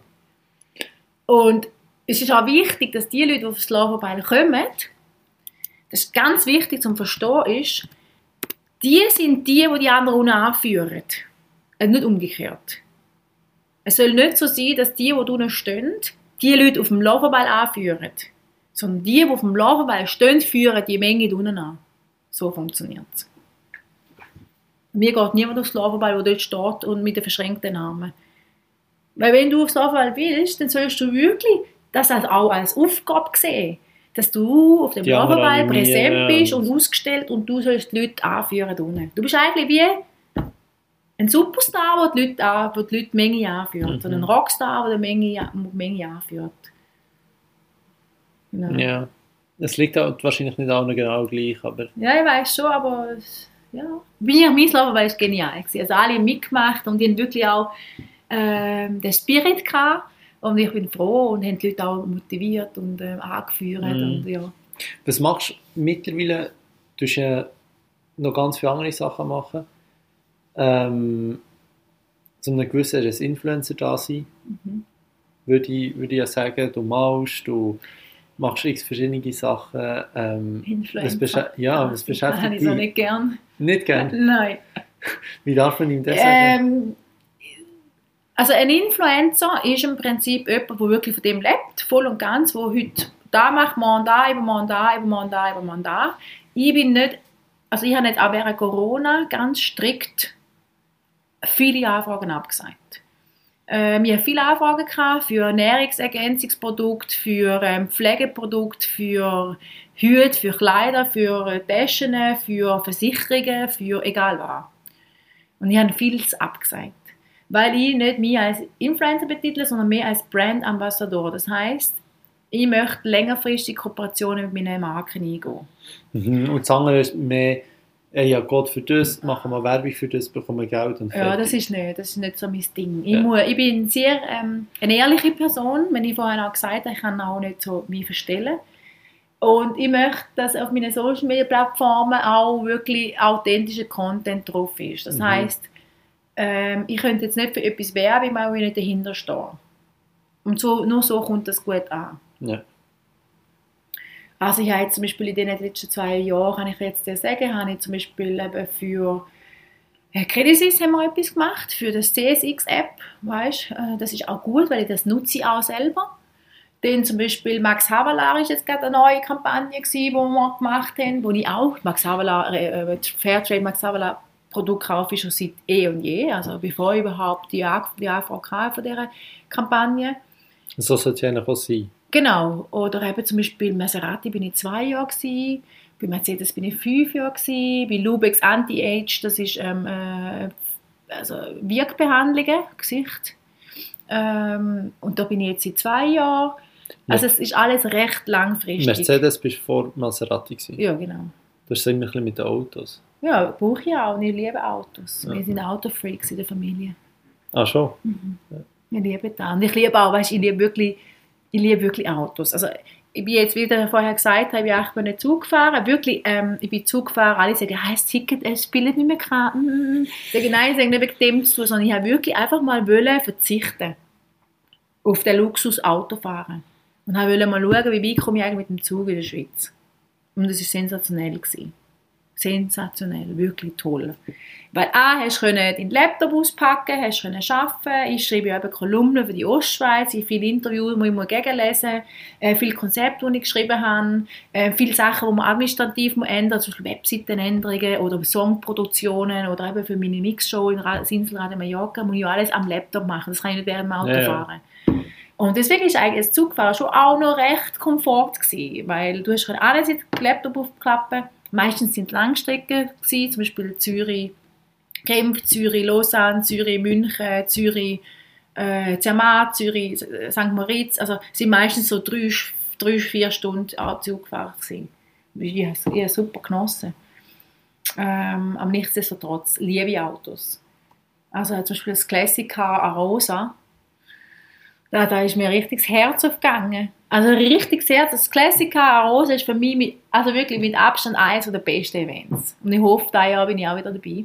Und es ist auch wichtig, dass die Leute, die auf das Laufenbeil kommen, das ist ganz wichtig zum Verstehen, ist, die sind die, die die anderen unten anführen. Und nicht umgekehrt. Es soll nicht so sein, dass die, die unten stehen, die Leute auf dem Laufenbeil anführen. Sondern die, die auf dem Laufenbeil stehen, führen die Menge unten an. So funktioniert es. Mir geht niemand aufs Laufenbeil, der dort steht und mit den verschränkten Armen. Weil wenn du aufs Laufball willst, dann sollst du wirklich das als, auch als Aufgabe sehen. Dass du auf dem animieren präsent bist und- ausgestellt und du sollst die Leute anführen unten. Du bist eigentlich wie ein Superstar, der die Leute, an, der die, Leute Menge anführt. Mhm. Oder ein Rockstar, der die Menge, Menge anführt. Genau. Ja. Es liegt halt wahrscheinlich nicht allen genau gleich, aber Ja, ich weiß schon, aber ja. Mir, mein Laufball war genial. Also alle haben mitgemacht und die haben wirklich auch ähm, den Spirit gehabt. Und ich bin froh und haben die Leute auch motiviert und ähm, angeführt. Mhm. Und, ja. was machst du mittlerweile? Du ja noch ganz viele andere Sachen machen. Ähm, zu einem gewissen ein Influencer da sein. Mhm. Würde ich, würde ich ja sagen, du malst, du machst x verschiedene Sachen. Ähm, Influencer. ja, was das beschäftigt habe ich so nicht gern. nicht gern. Nein. Wie darf man ihm das sagen? Ähm, also ein Influencer ist im Prinzip jemand, der wirklich von dem lebt, voll und ganz, wo heute da macht, morgen da, übermorgen da, übermorgen da, übermorgen da. Ich bin nicht, also ich habe jetzt auch während Corona ganz strikt viele Anfragen abgesagt. Ähm, ich habe viele Anfragen gehabt für Ernährungsergänzungsprodukte, für ähm, Pflegeprodukte, für Hüte, für Kleider, für äh, Taschen, für Versicherungen, für egal was. Und ich habe vieles abgesagt. Weil ich nicht mich als Influencer betitle, sondern mehr als Brand Ambassador. Das heißt, ich möchte längerfristig Kooperationen mit meinen Marken eingehen. Mhm. Und das andere ist mehr, ey, ja Gott, für das machen wir Werbung, für das bekommen wir Geld und Ja, fertig. das ist nicht, das ist nicht so mein Ding. Ich, Ja. muss, ich bin sehr ähm, eine ehrliche Person, wenn ich vorhin auch gesagt habe, ich kann auch nicht so mich verstellen. Und ich möchte, dass auf meinen Social Media Plattformen auch wirklich authentischer Content drauf ist. Das Mhm. heißt, ähm, ich könnte jetzt nicht für etwas werben, weil ich nicht dahinter stehe. Und so, nur so kommt das gut an. Ja. Also ich habe jetzt zum Beispiel in den letzten zwei Jahren, kann ich jetzt dir sagen, habe ich zum Beispiel eben für Credisys haben wir etwas gemacht, für das CSX-App, weißt, äh, das ist auch gut, weil ich das nutze auch selber. Dann zum Beispiel Max Havelaar ist jetzt gerade eine neue Kampagne gewesen, die wir gemacht haben, wo ich auch, Max Havelaar, äh, äh, Fairtrade Max Havelaar Produkt kaufe schon seit eh und je, also bevor ich überhaupt die, An die Anfrage von dieser Kampagne. So sollte es eigentlich auch sein. Genau, oder eben zum Beispiel Maserati bin ich zwei Jahre gewesen, bei Mercedes bin ich fünf Jahre gewesen, bei Lubex Anti-Age, das ist ähm, äh, also Wirkbehandlungen, Gesicht. Ähm, und da bin ich jetzt seit zwei Jahren. Also es ist alles recht langfristig. Mercedes bist du vor Maserati gewesen. Ja, genau. Das ist immer ein bisschen mit den Autos. Ja, brauche ich auch und ich liebe Autos. Ja. Wir sind Autofreaks in der Familie. Ah, schon? Ich liebe das. Und ich liebe auch, weißt, ich liebe wirklich, ich liebe wirklich Autos. Also ich bin jetzt, wie ich vorher gesagt habe, ich bin nicht Zug gefahren. Wirklich, ähm, ich bin Zug gefahren. Alle sagen, ja, das Ticket, es spielt nicht mehr klar. Mm, mm. Ich sage, nein, ich sage nicht wegen dem zu, sondern ich habe wirklich einfach mal wollen verzichten auf den Luxus Autofahren. Und habe wollen mal schauen, wie weit komme ich eigentlich mit dem Zug in der Schweiz. Und das war sensationell. Gewesen. Sensationell, wirklich toll. Weil A, hast du können deinen Laptop auspacken, hast können arbeiten. Ich schreibe ja eben Kolumnen für die Ostschweiz, ich viele Interviews, die ich muss gegenlesen äh, viele Konzepte, die ich geschrieben habe, äh, viele Sachen, die man administrativ muss ändern zum Beispiel Webseitenänderungen oder Songproduktionen oder eben für meine Mixshow in Inselradio Mallorca muss ich alles am Laptop machen, das kann ich nicht während dem Auto Ja, fahren. Und deswegen ist eigentlich das Zugfahren schon auch noch recht komfort gewesen, weil du hast können alles in den Laptop aufklappen. Meistens sind Langstrecken gewesen, zum Beispiel Zürich, Genf, Zürich, Lausanne, Zürich, München, Zürich, äh, Zermatt, Zürich, äh, St. Moritz. Also sind meistens so drei, drei vier Stunden Zug gefahren gewesen. Ich habe es super genossen. Ähm, aber nichtsdestotrotz liebe Autos. Also zum Beispiel das Classic Car Arosa, da, da ist mir richtig das Herz aufgegangen. Also richtig Herz. Das Classic Arosa ist für mich mit, also wirklich mit Abstand eines der besten Events. Und ich hoffe, dieses Jahr bin ich auch wieder dabei.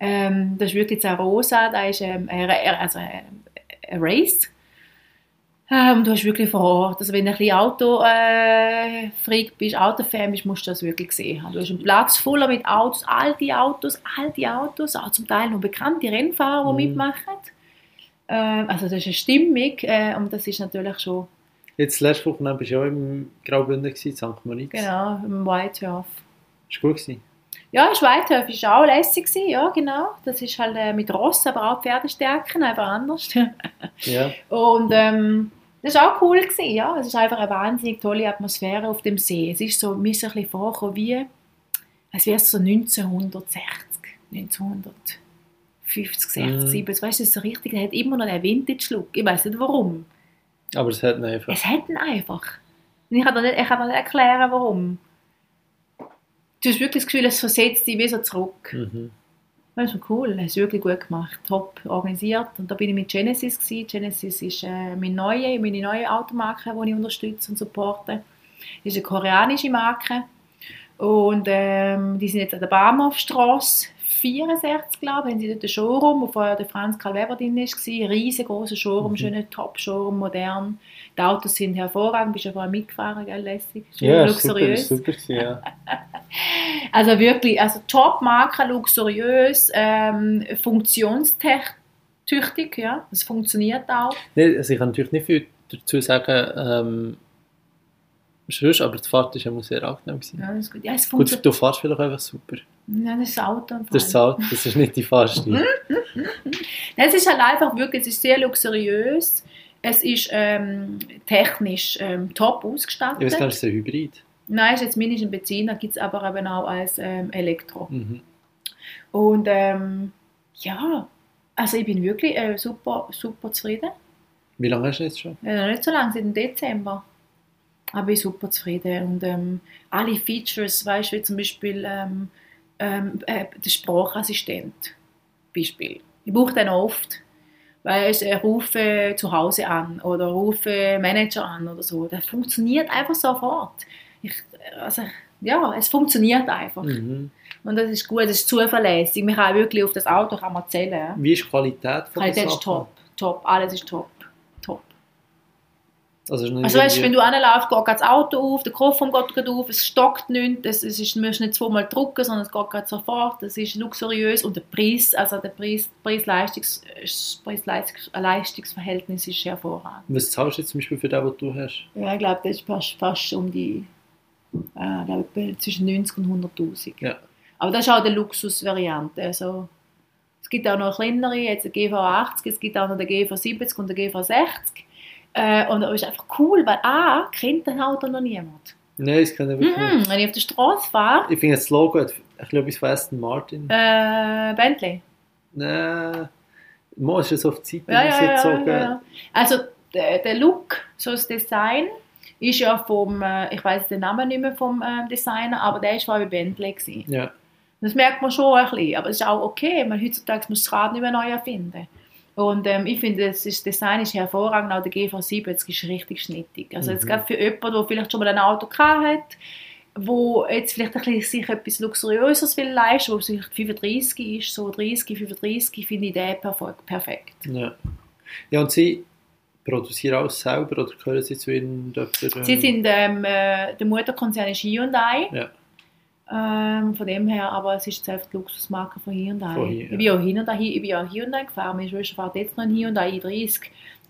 Ähm, das ist wirklich das Arosa, da ist ähm, also ein, ein Race. Ähm, du hast wirklich vor Ort, also wenn du ein bisschen Auto-Freak bist, Autofan bist, musst du das wirklich sehen. haben. Du hast einen Platz voller mit Autos, alte Autos, alte Autos, auch zum Teil noch bekannte Rennfahrer, die Mhm. mitmachen. Ähm, also das ist eine Stimmung äh, und das ist natürlich schon, Jetzt letzte Woche bist du auch im Graubünden in St. Moritz. genau, im Whitehof. Ist gut gewesen. Ja, Schweithöf war auch lässig, gewesen, ja genau. Das ist halt äh, mit Ross, aber auch Pferdestärken, einfach anders. Ja. Und ähm, das war auch cool, gewesen, ja. Es ist einfach eine wahnsinnig tolle Atmosphäre auf dem See. Es ist so, mir ist ein bisschen vorgekommen wie, als wäre es so 1960, 1950, 60, Mhm. 70. Weißt du, es ist so richtig, er hat immer noch den Vintage-Look. Ich weiß nicht warum. Aber es hat ihn einfach. Es hat ihn einfach. Und ich kann nicht, ich kann dir nicht erklären, warum. Du hast wirklich das Gefühl, es versetzt dich wie so zurück. Mhm. Das ist schon cool, das ist wirklich gut gemacht, top organisiert. Und da bin ich mit Genesis gewesen. Genesis ist äh, meine neue, meine neue Automarke, die ich unterstütze und supporte. Das ist eine koreanische Marke und ähm, die sind jetzt an der Bahnhofstrasse 64, glaube ich, haben sie dort einen Showroom, wo vorher der Franz Karl Weber drin war. Riesengroßer Showroom, Mhm. schöner Top-Showroom, modern. Die Autos sind hervorragend, bist ja vorher mitgefahren, gell, lässig. Schön Ja, super, luxuriös. super gewesen, ja. Also wirklich, also Top-Marke, luxuriös, ähm, funktionstüchtig, ja, das funktioniert auch. Nee, also ich kann natürlich nicht viel dazu sagen, ähm, sonst, aber die Fahrt war ja sehr angenehm. Gewesen. Ja, das ist gut. Ja, es Gut, du fährst vielleicht einfach super. Ja, das ist das Auto. Das ist, Fall. das, das ist nicht die Fahrstil. Es ist halt einfach wirklich, es ist sehr luxuriös, es ist ähm, technisch ähm, top ausgestattet. Ich weiß gar nicht, ist ein Hybrid? Nein, es ist jetzt mindestens ein Benziner, gibt es aber eben auch als ähm, Elektro. Mhm. Und ähm, ja, also ich bin wirklich äh, super, super zufrieden. Wie lange hast du jetzt schon? Ja, nicht so lange, seit dem Dezember. Aber ich bin super zufrieden. Und ähm, alle Features, weißt du, wie zum Beispiel ähm, ähm, äh, der Sprachassistent. Beispiel. Ich brauche den oft. Weil ich äh, rufe zu Hause an oder rufe Manager an oder so. Das funktioniert einfach sofort. Ich, also, ja, es funktioniert einfach. Mhm. Und das ist gut, das ist zuverlässig. Man kann wirklich auf das Auto kann man zählen. Wie ist die Qualität von Qualität ist top. Top. Alles ist. Top. Also, Also weißt, wenn du anlaufst, geht das Auto auf, der Koffer geht gerade auf, es stockt nicht, es, es ist, du musst nicht zweimal drücken, sondern es geht gerade sofort, es ist luxuriös und der Preis, also der Preis, Preis-Leistungs- das Preis-Leistungsverhältnis ist hervorragend. Was zahlst du jetzt zum Beispiel für den, den du hast? Ja, ich glaube, das ist fast, fast um die, äh, zwischen 90 und 100'000. Ja. Aber das ist auch die Luxusvariante. Also, es gibt auch noch kleinere, jetzt den GV80, es gibt auch noch den GV70 und den GV60. Äh, und das ist einfach cool, weil A, kennt das Auto noch niemand. Nein, das kann ich wirklich nicht. Mhm, wenn ich auf der Straße fahre, Ich finde das Logo hat ein bisschen etwas von Aston Martin. äh, Bentley. Nein, Mo ist ja so auf die Seite Ja, ja, ja, rausgezogen. ja, ja. Also der, der Look, so das Design, ist ja vom, äh, ich weiß den Namen nicht mehr vom äh, Designer, aber der allem bei Bentley gewesen. Ja. Das merkt man schon ein bisschen, aber es ist auch okay, weil heutzutage muss das Rad nicht mehr neu erfinden. Und ähm, ich finde, das, ist, Design ist hervorragend, auch der GV7 jetzt ist richtig schnittig. Also jetzt Mhm. gerade für jemanden, der vielleicht schon mal ein Auto gehabt hat, wo jetzt vielleicht ein bisschen sich etwas Luxuriöses will leisten, wo vielleicht 35 ist, so 30, 35, finde ich den perfe- perfekt. Ja. ja, und Sie produzieren alles selber oder gehören Sie zu irgendjemandem? ähm, Sie sind, ähm, äh, der Mutterkonzern ist Hyundai. Ja. Ähm, von dem her, aber es ist selbst Luxusmarke von Hyundai. Von Hy- Ich bin auch Hyundai, ich bin auch Hyundai gefahren. Meine Schwester fährt jetzt noch einen Hyundai i30.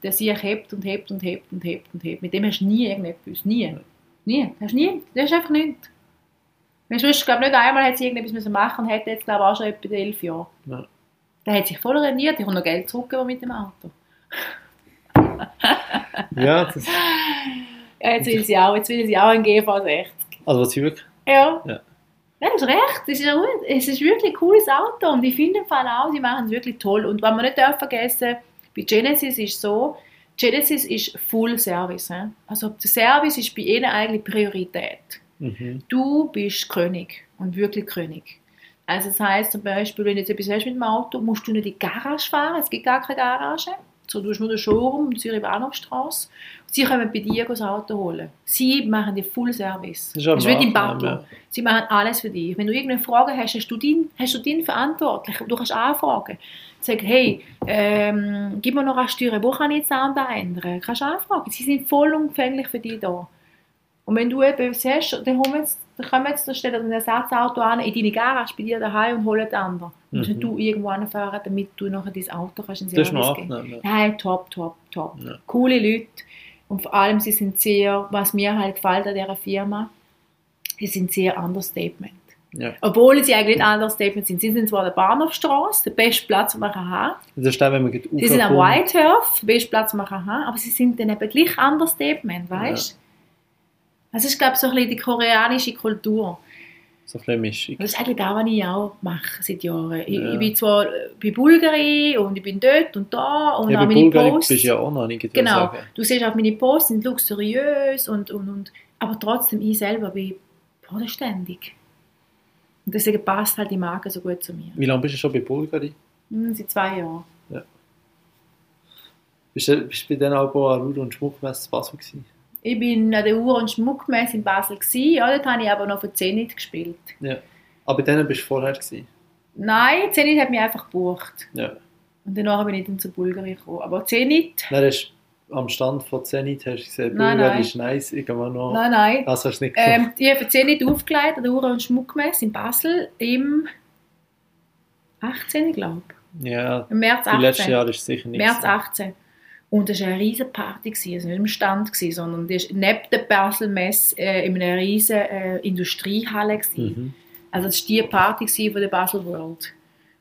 Der sich hebt und hebt und hebt und hebt und hebt. Mit dem hast du nie irgendetwas. Nie. Nie. Hast du nie. Das ist einfach nichts. Meine Schwester, glaube nicht einmal hat sie irgendetwas müssen machen und hat jetzt, glaube ich, auch schon etwa elf Jahre. Ja. Der hat sich voll rentiert. Ich habe noch Geld zurückgegeben mit dem Auto. Ja, das, Ja, jetzt will sie auch, jetzt will sie auch einen GV60. also was Sie wirklich... Ja. Ja. Du hast recht. Es ist, es ist wirklich ein cooles Auto und ich finde im Fall auch, sie machen es wirklich toll. Und was man nicht darf vergessen, bei Genesis ist so, Genesis ist Full Service. he? Also der Service ist bei ihnen eigentlich Priorität. Mhm. Du bist König und wirklich König. Also das heißt zum Beispiel, wenn du jetzt etwas hast mit dem Auto, musst du nicht in die Garage fahren, es gibt gar keine Garage. So, du hast nur den Showroom Zürich Bahnhofstrasse. Sie können bei dir das Auto holen. Sie machen dir Full Service. Das ist Das ist wie dein Butler. Sie machen alles für dich. Wenn du irgendeine Frage hast, hast du deinen, hast du deinen Verantwortlichen. Du kannst anfragen. Sag, hey, ähm, gib mir noch eine Steuer, wo kann ich jetzt da ändern? Kannst du anfragen. Sie sind vollumfänglich für dich da. Und wenn du etwas hast, dann, holen wir jetzt, dann kommen jetzt, dann stellen ein Ersatzauto an in deine Garage bei dir daheim und holen den anderen. Mhm. Musst du irgendwo anfahren, damit du nachher dein Auto kannst in Das ist Service geben. Nein, top, top, top. Ja. Coole Leute. Und vor allem, sie sind sehr, was mir halt gefällt an dieser Firma, sie sind sehr Understatement. Ja. Obwohl sie eigentlich nicht Understatement sind. Sie sind zwar an der Bahnhofstrasse, der beste Platz, den man kann haben. Das ist wenn man geht Sie sind am. Whitehurst, der beste Platz, den man kann haben. Aber sie sind dann eben gleich Understatement, weißt du? Das ist, glaube ich, so ein bisschen die koreanische Kultur. So ein Mischung. Das ist eigentlich das, was ich auch mache seit Jahren. Ich, Ja. ich bin zwar äh, bei Bulgari und ich bin dort und da und Ja, auch bei meine Bulgari Posts. bist du ja auch noch nicht, Genau. Du siehst auch meine Posts sind luxuriös und, und, und aber trotzdem ich selber bin bodenständig. Und deswegen passt halt die Marke so gut zu mir. Wie lange bist du schon bei Bulgari? Hm, seit zwei Jahren. Bist du, bist du bei den Albo an Ruhr und Schmuckmesse in Basel gewesen? Ich bin an der Uhr- und Schmuckmesse in Basel. Gewesen. Ja, dort habe ich aber noch für Zenit gespielt. Ja. Aber denen bist du vorher gewesen? Nein, Zenit hat mich einfach gebucht. Ja. Und danach bin ich dann zu Bulgari gekommen. Aber Zenit, Dann hast du am Stand von Zenit hast du gesehen, Nein, Bulgari nein. ist nice, mal noch... nein, nein. Das hast du nicht gemacht. Ähm, ich habe für Zenit aufgelegt an der Uhr- und Schmuckmesse in Basel im 18, glaube ich. ja, Im März die 18. letzten Jahre ist es sicher nicht März gewesen. 18. Und das war eine riesige Party, gewesen. also nicht im Stand, sondern das war neben der Basel Messe äh, in einer riesigen äh, Industriehalle. Mhm. Also das war die Party von der Basel World.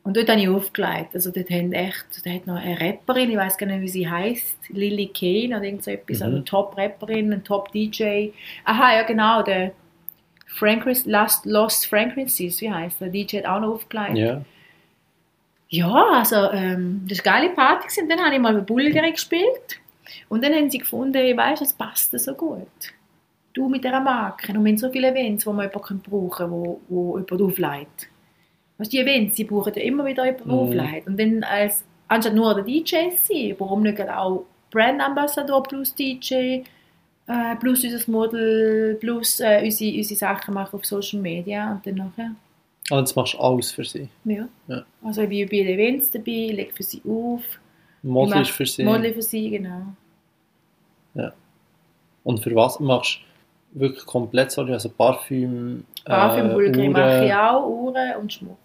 Und dort habe ich aufgelegt. Also dort haben echt, da hat noch eine Rapperin, ich weiß gar nicht, wie sie heißt, Lily Kane oder irgend so etwas, Mhm. also eine Top-Rapperin, ein Top-DJ. Aha, ja genau, der Frank Lost, Lost Frankincense, wie heißt der? DJ hat auch noch aufgelegt. Ja. Ja, also ähm, das war eine geile Party und dann habe ich mal bei Bulgari gespielt und dann haben sie gefunden, weißt, es passt so gut. Du mit dieser Marke und wir haben so viele Events, wo man jemanden brauchen kann, wo, wo jemand auflegt. Weißt, die Events, die brauchen ja immer wieder jemanden, der Mhm. auflegt. Und dann als, anstatt nur der DJ zu sein, warum nicht auch Brand Ambassador plus DJ, äh, plus unser Model, plus äh, unsere, unsere Sachen machen auf Social Media und dann nachher Und jetzt machst du alles für sie. ja. Ja. Also ich bin bei Events dabei, lege für sie auf. Model für sie. Model für sie, genau. Und für was machst du wirklich komplett sorry, also Parfüm, Parfüm, äh, Bulgari mache ich auch, Uhren und Schmuck.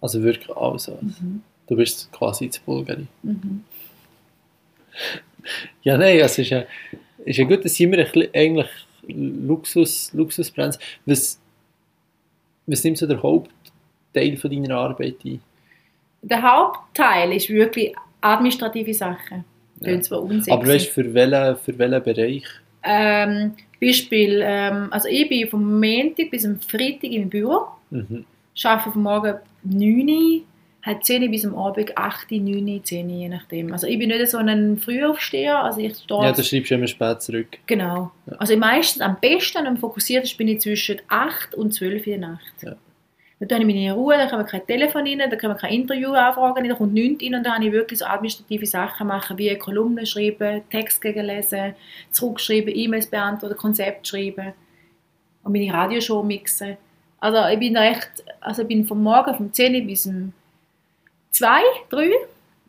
also wirklich alles. Mhm. Du bist quasi zu Bulgari. Mhm. Ja, nein, es ist ja, ist ja gut, dass sind wir ein bisschen eigentlich Luxus, Luxusbrands. Was, Was nimmt so der Hauptteil von deiner Arbeit ein? Der Hauptteil ist wirklich administrative Sachen. Ja. Klingt zwar unsexy. Aber weißt du, für welchen, für welchen Bereich? ähm, Beispiel, ähm, also ich bin vom Montag bis am Freitag im Büro, Mhm. arbeite vom Morgen 9 Uhr, halt 10 Uhr bis am Abend 8 Uhr, 9 Uhr, 10 Uhr, je nachdem. Also ich bin nicht so ein Frühaufsteher, also ich stehe Ja, da schreibst du immer spät zurück. Genau. Ja. Also meistens am besten und am fokussiertesten bin ich zwischen 8 und 12 Uhr in der Nacht. Ja. Dann habe ich meine Ruhe, da kommen kein Telefon rein, da können wir kein Interview anfragen, da kommt nichts rein und dann habe ich wirklich so administrative Sachen machen, wie Kolumnen schreiben, Text gegenlesen, zurückschreiben, E-Mails beantworten, Konzept schreiben und meine Radioshow mixen. Also ich bin da echt, also ich bin vom Morgen vom 10 Uhr bis um 2, 3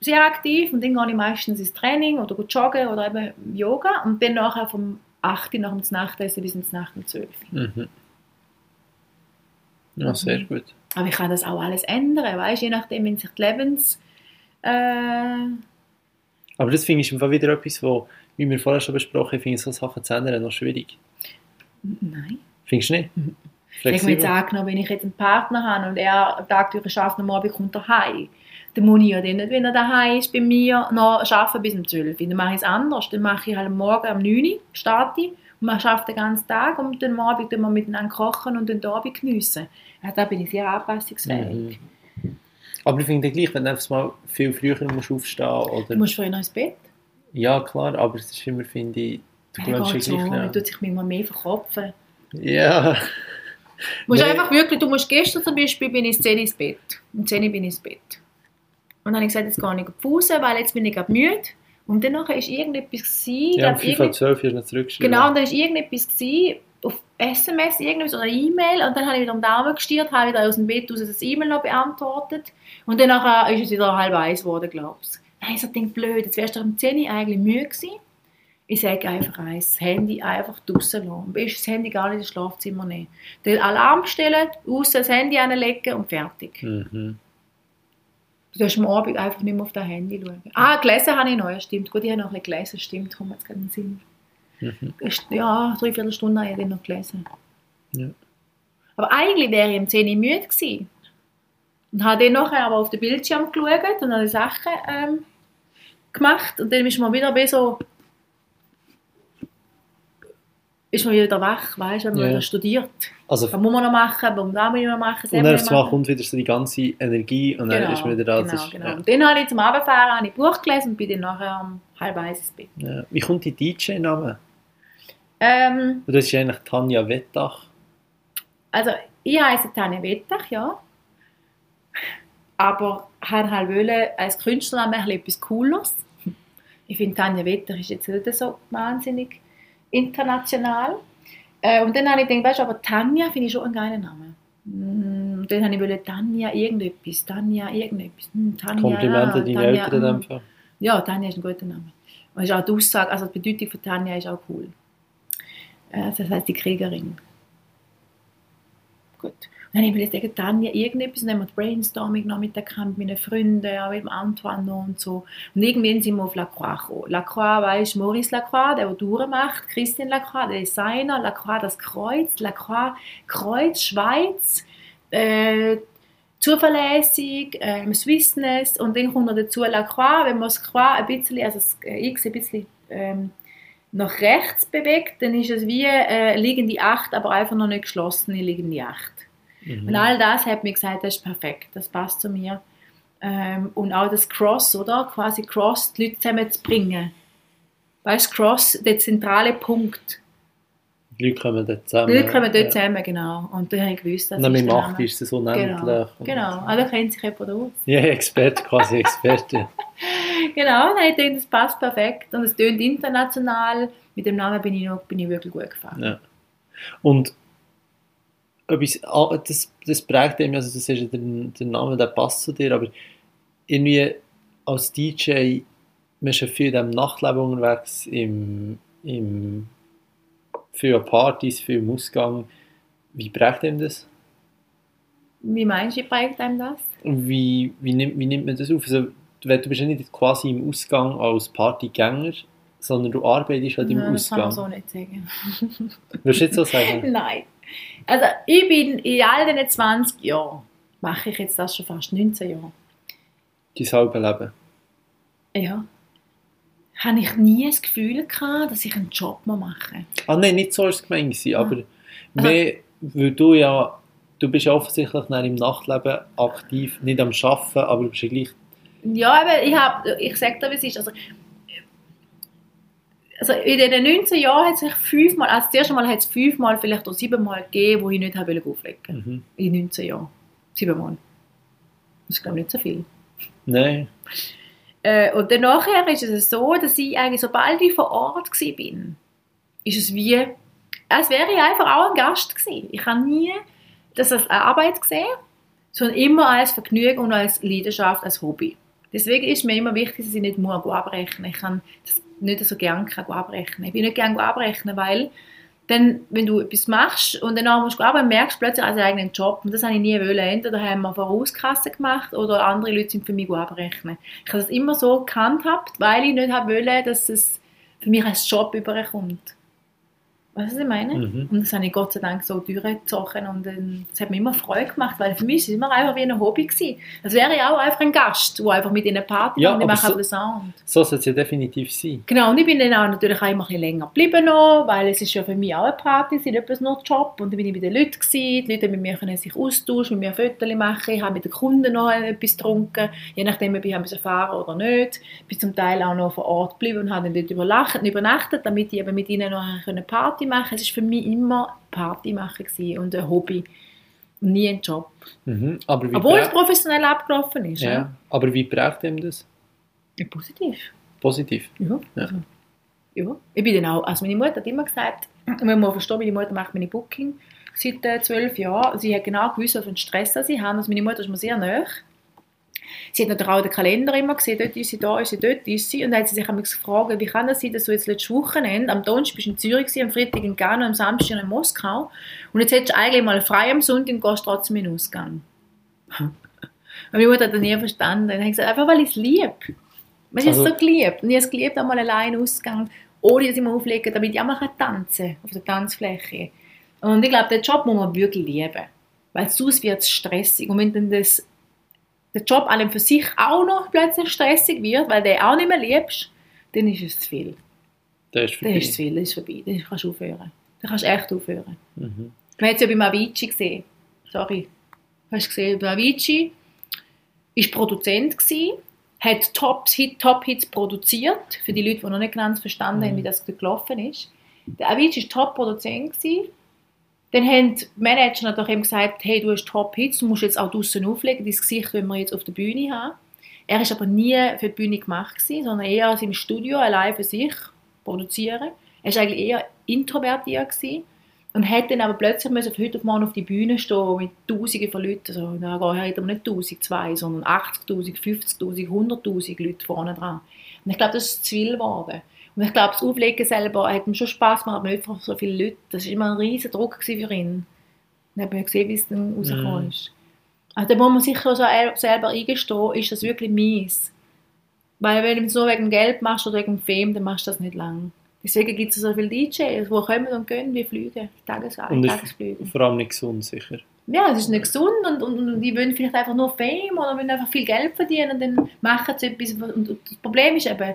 sehr aktiv und dann gehe ich meistens ins Training oder gehe joggen oder eben Yoga und dann nachher vom 8 Uhr nach dem Nachtessen bis ins Nacht um 12 Uhr. Mhm. Ja, sehr Mhm. gut. Aber ich kann das auch alles ändern, weißt je nachdem, wenn sich die Lebens... Äh, Aber das finde ich im Fall wieder etwas, wo, wie wir vorher schon besprochen haben, finde ich so Sachen zu ändern noch schwierig. nein. Findest du nicht? Ich habe mir jetzt Flexibel? angenommen, wenn ich jetzt einen Partner habe und er am Tag durch arbeitet und am Abend kommt er heim, dann muss ich ja dann nicht, wenn er daheim ist, bei mir noch arbeiten bis um 12 Uhr. Dann mache ich es anders. Dann mache ich halt am Morgen um 9 Uhr, starte ich, und man arbeitet den ganzen Tag und dann am Abend tun wir miteinander kochen und dann den Abend geniessen. Ja, da bin ich sehr anpassungsfähig. Mhm. Aber ich finde gleich, wenn du einfach mal viel früher musst aufstehen oder... Du musst vorher noch ins Bett. Ja, klar, aber es ist immer, finde ich, du Ja, dich so, gleich man tut sich manchmal mehr verkopfen. Ja. Du musst Nein. einfach wirklich, du musst gestern zum Beispiel bin ich 10 Uhr ins Bett. Um 10 Uhr bin ich ins Bett. Und dann habe ich gesagt, jetzt gehe ich auf die Pause, weil jetzt bin ich gerade müde. Und dann ist irgendetwas gewesen, Ja, um glaub, 5 irgend- ab 12 hast du noch zurückgeschrieben. Genau, und dann ist irgendetwas gewesen, auf SMS, irgendwas oder E-Mail und dann habe ich wieder am Daumen gestiert, habe wieder aus dem Bett aus das E-Mail noch beantwortet und dann nachher ist es wieder halb eins geworden, glaubst du. Dann habe ich gedacht, blöd, jetzt wärst du um 10 Uhr eigentlich müde gewesen. Ich sage einfach eins, das Handy einfach draussen lassen. Am besten das Handy gar nicht ins Schlafzimmer nehmen. Den Alarm stellen, raus das Handy anlegen und fertig. Mhm. Du darfst am Abend einfach nicht mehr auf dein Handy schauen. Ah, gelesen habe ich noch, ja stimmt. Gut, ich habe noch ein bisschen gelesen, stimmt, kommt jetzt gerade in den Sinn. Mhm. Ja, dreiviertel Stunde habe ich dann noch gelesen. Ja. Aber eigentlich wäre ich um 10 Uhr müde gewesen. Und habe dann nachher aber auf den Bildschirm geschaut und habe Sachen ähm, gemacht. Und dann ist man wieder so... Ist man wieder wach, weißt du, wenn man Ja. wieder studiert. Also, Was muss man noch machen, was muss man noch machen, und dann machen. kommt wieder so die ganze Energie und dann ist man wieder da. genau, ist, genau. Und dann habe ich zum Abendfahren ich Buch gelesen und bin dann nachher um halb eins ins Bett. ja. Ja. Wie kommt die DJ-Name? Ähm, Das ist ja eigentlich Tanja Wettach. also, ich heiße Tanja Wettach, ja. Aber halt wollen, als Künstlername ein etwas Cooles. Ich finde, Tanja Wettach ist jetzt nicht so wahnsinnig international. Äh, und dann habe ich gedacht, weißt du, aber Tanja finde ich schon einen geilen Namen. Mm, Und dann habe ich wollen, Tanja irgendetwas, Tanja irgendetwas. Hm, Tanja, Komplimente ja, deinen Eltern hm. Fall. Ja, Tanja ist ein guter Name. Und ist auch die Aussage, also die Bedeutung von Tanja ist auch cool. Äh, Das heißt die Kriegerin. Gut. Dann habe ich überlegt, Tanja irgendetwas, dann haben wir Brainstorming noch mit der Kamp, mit meinen Freunden, auch mit Antoine noch und so. Und irgendwann sind wir auf Lacroix gekommen. Lacroix, weißt Maurice Lacroix, der, der Touren macht, Christian Lacroix, der Designer, Lacroix das Kreuz, Lacroix Kreuz, Schweiz, äh, zuverlässig, ähm, Swissness und dann kommt noch dazu Lacroix, wenn man das Croix ein bisschen, also das X ein bisschen ähm, nach rechts bewegt, dann ist es wie äh, liegende 8, aber einfach noch nicht geschlossene liegende 8. Mhm. Und all das hat mir gesagt, das ist perfekt, das passt zu mir. Ähm, und auch das Cross, oder? Quasi Cross, die Leute zusammenzubringen. Weißt du, Cross, der zentrale Punkt. Die Leute kommen dort zusammen. Die Leute kommen dort ja. zusammen, genau. Und dann habe ich gewusst, das Und dann Macht ist es unendlich. Genau, genau. Ah, da kennt sich jemand aus. Ja, Experte, quasi Experte. Genau, habe ich gedacht, das passt perfekt. Und es tönt international. Mit dem Namen bin ich, noch, bin ich wirklich gut gefahren. Ja. Und etwas, das, das prägt eben, also das ist der, der Name, der passt zu dir, aber irgendwie als DJ, man ist ja viel in Nachtleben unterwegs, im, im, viel an Partys, viel im Ausgang. Wie prägt ihm das? Wie meinst du, wie prägt einem das? Wie, wie, nimmt, wie nimmt man das auf? Also, du bist ja nicht quasi im Ausgang als Partygänger, sondern du arbeitest halt im Ja, das kann Ausgang. man so nicht sagen. Würdest du jetzt so sagen? Nein. Also ich bin in all diesen 20 Jahren, mache ich jetzt das schon fast 19 Jahre, Dein halbe Leben. ja, habe ich nie das Gefühl gehabt, dass ich einen Job machen muss. Ah nein, nicht so war es gemeint, gewesen, aber Also- mehr, weil du ja, du bist ja offensichtlich im Nachtleben aktiv, nicht am Arbeiten, aber du bist ja gleich, Ja, aber ich, hab, ich sage dir, wie es ist. Also, also in den 19 Jahren hat es sich fünfmal, also das erste Mal hat es fünfmal, vielleicht auch siebenmal gegeben, wo ich nicht habe auflegen mhm. In 19 Jahren. Siebenmal. Das ist, glaube ich, nicht so viel. nein, Äh, und dann nachher ist es so, dass ich eigentlich, sobald ich vor Ort war, ist es wie, als wäre ich einfach auch ein Gast gewesen. Ich habe nie das als Arbeit gesehen, sondern immer als Vergnügen und als Leidenschaft, als Hobby. Deswegen ist mir immer wichtig, dass ich nicht muss abrechnen. Ich kann das nicht so gerne abrechnen. Ich bin nicht gerne abrechnen, weil dann, wenn du etwas machst und dann musst du arbeiten, merkst du plötzlich als eigenen Job. Und das habe ich nie wollen. Entweder haben wir Vorauskasse gemacht oder andere Leute sind für mich abrechnen. Ich habe das immer so gehandhabt, weil ich nicht wollen, dass es für mich als Job überkommt. Weißt du, was ich meine? Mhm. Und das habe ich Gott sei Dank so durchgezogen und ähm, das hat mir immer Freude gemacht, weil für mich ist es immer einfach wie ein Hobby gewesen. Das wäre ich auch einfach ein Gast, der einfach mit in eine Party Ja, und ich mache so- den Sound. so soll es ja definitiv sein. Genau, und ich bin dann auch natürlich auch immer ein bisschen länger geblieben noch, weil es ist ja für mich auch eine Party, es ist nicht etwas nur Job. Und dann bin ich bei den Leuten gewesen, die Leute mit mir können sich austauschen, mit mir Fotos machen, ich habe mit den Kunden noch etwas getrunken, je nachdem, ob ich haben fahren oder nicht. Ich bin zum Teil auch noch vor Ort geblieben und habe dann dort übernachtet, damit ich eben mit ihnen noch eine Party machen konnte. Es war für mich immer Party machen gewesen und ein Hobby und nie ein Job. Mhm. Aber, wie Obwohl es professionell abgelaufen ist. ja. Ja. aber wie prägt ihm das? Ja, positiv. Positiv. Ja. Ja. Also, ja. Ich bin dann auch, also meine Mutter hat immer gesagt, man muss verstehen, meine Mutter macht meine Booking seit äh, zwölf Jahren. Sie hat genau gewusst, was für einen Stress sie haben. Also meine Mutter ist mir sehr nahe. Sie hat auch den Kalender immer gesehen, dort ist sie, da ist sie, dort ist sie. Und dann hat sie sich einmal gefragt, wie kann das sein, dass du jetzt letztes Wochenende, am Donnerstag bist du in Zürich, gewesen, am Freitag in Ghana, am Samstag in Moskau. Und jetzt hättest du eigentlich mal frei am Sonntag und gehst trotzdem in den Ausgang. Und meine Mutter hat das nie verstanden. Und hat gesagt, einfach weil ich es liebe. Man ist Also- so geliebt. Und ich habe es geliebt, einmal allein ausgegangen, ohne dass ich mich auflege, damit ich auch mal tanzen kann auf der Tanzfläche. Und ich glaube, den Job muss man wirklich lieben. Weil sonst wird es stressig. Und wenn dann das, der Job allem für sich auch noch plötzlich stressig wird, weil du den auch nicht mehr liebst, dann ist es zu viel. Der ist vorbei. ist es zu viel, dann ist vorbei. Dann kannst du aufhören. Dann kannst du echt aufhören. Mhm. Man hat es ja beim Avicii gesehen. Sorry. Hast du gesehen? Der Avicii war Produzent, gewesen, hat Tops, Hit, Top-Hits produziert, für die Leute, die noch nicht ganz verstanden haben, Mhm. wie das gelaufen ist. Der Avicii war Top-Produzent. Dann haben die Manager natürlich ihm gesagt, hey, du hast Top-Hits, du musst jetzt auch draussen auflegen, dein Gesicht wollen wir jetzt auf der Bühne haben. Er war aber nie für die Bühne gemacht, gewesen, sondern eher im Studio, allein für sich produzieren. Er war eigentlich eher introvertiert gewesen und hat dann aber plötzlich müssen von heute auf morgen auf die Bühne stehen mit Tausenden von Leuten. Also, da hat aber nicht 1000, zwei, sondern 80'000, 50'000, 100'000 Leute vorne dran. Und ich glaube, das ist zu viel geworden. Und ich glaube, das Auflegen selber hat ihm schon Spass gemacht, aber nicht so viele Leute. Das war immer ein riesen Druck für ihn. Dann hat man gesehen, wie es dann rausgekommen Mhm. ist. Also da muss man sich so el- selber eingestehen, ist das wirklich mies. Weil wenn du es nur wegen Geld machst oder wegen Fame, dann machst du das nicht lang. Deswegen gibt es so viele DJs, die kommen und gehen wie Flüge, Tages Und ist Tagesflüge. vor allem nicht gesund, sicher. Ja, es ist nicht gesund und, und, und die wollen vielleicht einfach nur Fame oder wollen einfach viel Geld verdienen und dann machen sie etwas. Und das Problem ist eben,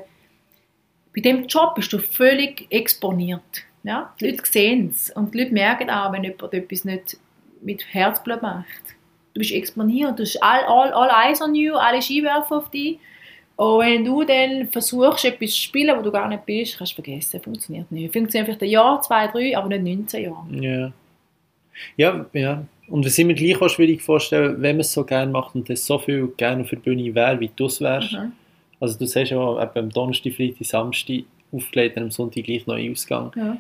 bei dem Job bist du völlig exponiert. Ja? Die Leute sehen es und die Leute merken auch, wenn jemand etwas nicht mit Herzblut macht. Du bist exponiert, du hast all, all, all eyes on you, alle Skiwerfer auf dich. Und wenn du dann versuchst, etwas zu spielen, wo du gar nicht bist, kannst du vergessen, funktioniert nicht. Funktioniert vielleicht ein Jahr, zwei, drei, aber nicht 19 Jahre. Ja. Ja, ja. Und was ich mir gleich auch schwierig vorstellen, wenn man es so gerne macht und das so viel gerne auf der Bühne wäre, wie du es wärst. Mhm. Also du sagst ja, eben am Donnerstag, Freitag, Samstag aufgelegt, und am Sonntag gleich noch Ausgang. Ja.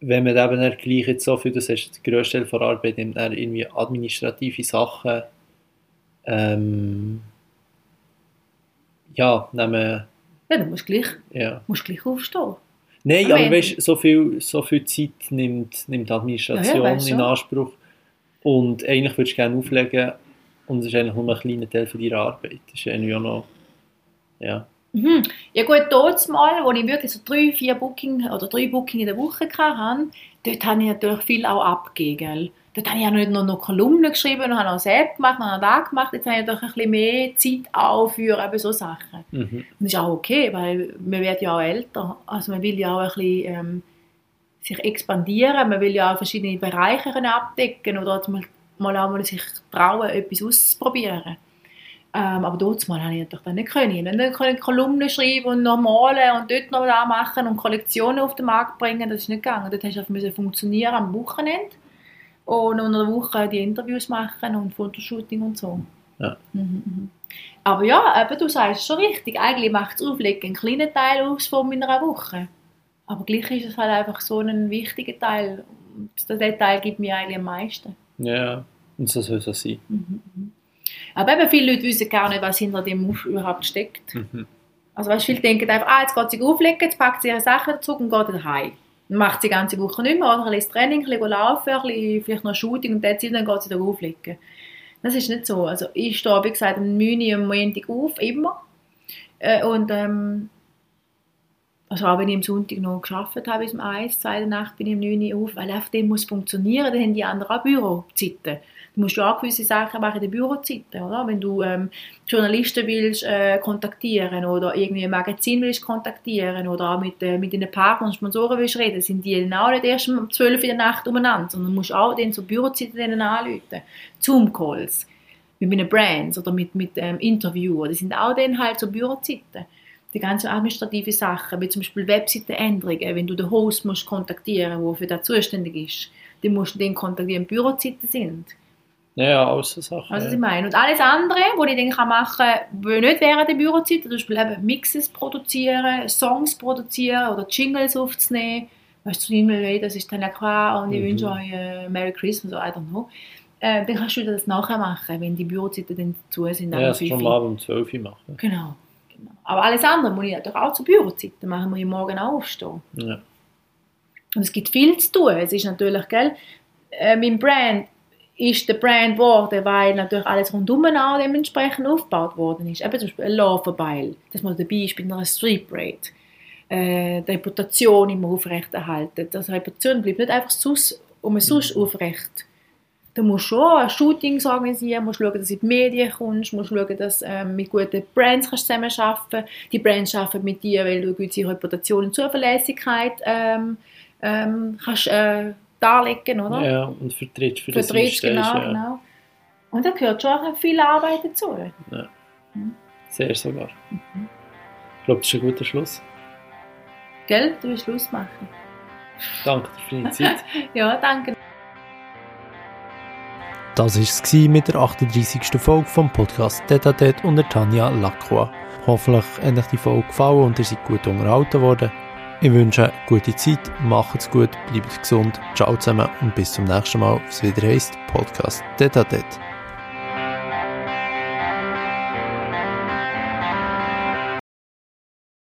Wenn man eben dann gleich jetzt so viel, das heißt, der grösste Teil der Arbeit nimmt dann irgendwie administrative Sachen, ähm, ja, nehmen, Ja, dann musst du gleich, ja. musst du gleich aufstehen. Nein, Aber aber weißt, so viel, so viel Zeit nimmt, nimmt die Administration Ja, ja, in. Anspruch. Und eigentlich würdest du gerne auflegen und es ist eigentlich nur ein kleiner Teil von deiner Arbeit. Das ist irgendwie auch noch, ja. Mhm. Ja gut, dort mal, wo ich wirklich so drei, vier Booking oder drei Booking in der Woche hatte, dort habe ich natürlich viel auch abgegeben. Dort habe ich ja nicht nur noch Kolumnen geschrieben und habe noch Selbst gemacht, noch das gemacht. Jetzt habe ich doch ein bisschen mehr Zeit auch für eben so Sachen. Mhm. Und das ist auch okay, weil man wird ja auch älter. Also man will ja auch ein bisschen ähm, sich expandieren, man will ja auch verschiedene Bereiche abdecken oder mal, mal auch mal sich trauen, etwas auszuprobieren. Ähm, aber dort mal habe ich natürlich dann nicht können. Und dann können Kolumnen schreiben und noch malen und dort noch da machen und Kollektionen auf den Markt bringen, das ist nicht gegangen. Dort musste einfach funktionieren am Wochenende und unter der Woche die Interviews machen und Fotoshooting und so. Ja. Mhm, mhm. Aber ja, eben, du sagst schon richtig. Eigentlich macht das Auflegen einen kleinen Teil aus von meiner Woche. Aber gleich ist es halt einfach so ein wichtiger Teil. Der Teil gibt mir eigentlich am meisten. Ja, und so soll es auch sein. Mhm, mhm. Aber eben viele Leute wissen gar nicht, was hinter dem überhaupt steckt. Mhm. Also weißt, viele denken einfach, ah, jetzt geht sie auflegen, jetzt packt sie ihre Sachen dazu und geht wieder heim. Dann macht sie die ganze Woche nicht mehr, oder ein bisschen Training, ein bisschen laufen, ein bisschen, vielleicht noch Shooting und dann, dann geht sie wieder auflegen. Das ist nicht so. Also ich stehe, wie gesagt, um 9 Uhr am Montag auf, immer. Äh, und ähm, also auch wenn ich am Sonntag noch geschafft habe bis um 1, 2 der Nacht bin ich um 9 Uhr auf, weil auf dem muss funktionieren, dann haben die anderen auch Bürozeiten. Du musst ja auch gewisse Sachen machen in den Bürozeiten, oder? Wenn du ähm, Journalisten willst äh, kontaktieren oder irgendwie ein Magazin willst kontaktieren oder auch mit, äh, mit deinen Partnern und Sponsoren willst reden, sind die dann auch nicht erst um 12 Uhr in der Nacht umeinander, sondern du musst auch dann zur Bürozeiten denen anrufen. Zoom-Calls mit meinen Brands oder mit, mit ähm, Interviewen, die sind auch dann halt so Bürozeiten die ganzen administrativen Sachen, wie zum Beispiel Webseitenänderungen, wenn du den Host musst kontaktieren, der für das zuständig ist, dann musst du den kontaktieren, Bürozeiten sind. Ja, so Sachen. Also, was ich meine. Und alles andere, was ich dann kann machen kann, nicht während der Bürozeit, zum Beispiel eben Mixes produzieren, Songs produzieren oder Jingles aufzunehmen. Weißt du, E-Mail, das ist dann klar und ich Mhm. wünsche euch äh, Merry Christmas oder I don't know. Äh, dann kannst du das nachher machen, wenn die Bürozeiten dann zu sind. ja, das kann 5 man abends um 12 Uhr machen. Genau. genau. Aber alles andere muss ich natürlich auch zur Bürozeit machen, muss ich morgen auch aufstehen. Ja. Und es gibt viel zu tun. Es ist natürlich, gell, äh, mein Brand ist der Brand geworden, weil natürlich alles rundum auch dementsprechend aufgebaut worden ist. Eben zum Beispiel ein Laufenbeil, dass man dabei ist bei einer Street Parade. Äh, die Reputation immer aufrechterhalten. Das Reputation bleibt nicht einfach sus, um es sonst aufrecht. Du musst schon Shootings organisieren, musst schauen, dass du in die Medien kommst, musst schauen, dass du ähm, mit guten Brands kannst zusammenarbeiten kannst. Die Brands arbeiten mit dir, weil du eine gewisse Reputation und Zuverlässigkeit ähm, ähm, kannst, äh, darlegen, oder? ja, und vertrittst für das Vertriebst, einstehst, genau, ja. genau. Und da gehört schon auch viel Arbeit dazu. Sehr sogar. Ich glaube, das ist ein guter Schluss. Gell? Du willst Schluss machen. Danke dir für deine Zeit. Ja, danke. Das war es mit der 38. Folge vom Podcast Detatet unter Tanja Lacroix. Hoffentlich hat euch die Folge gefallen und ihr seid gut unterhalten worden. Ich wünsche eine gute Zeit, macht's gut, bleibt gesund, ciao zusammen und bis zum nächsten Mal, was wieder heisst Podcast Detatet.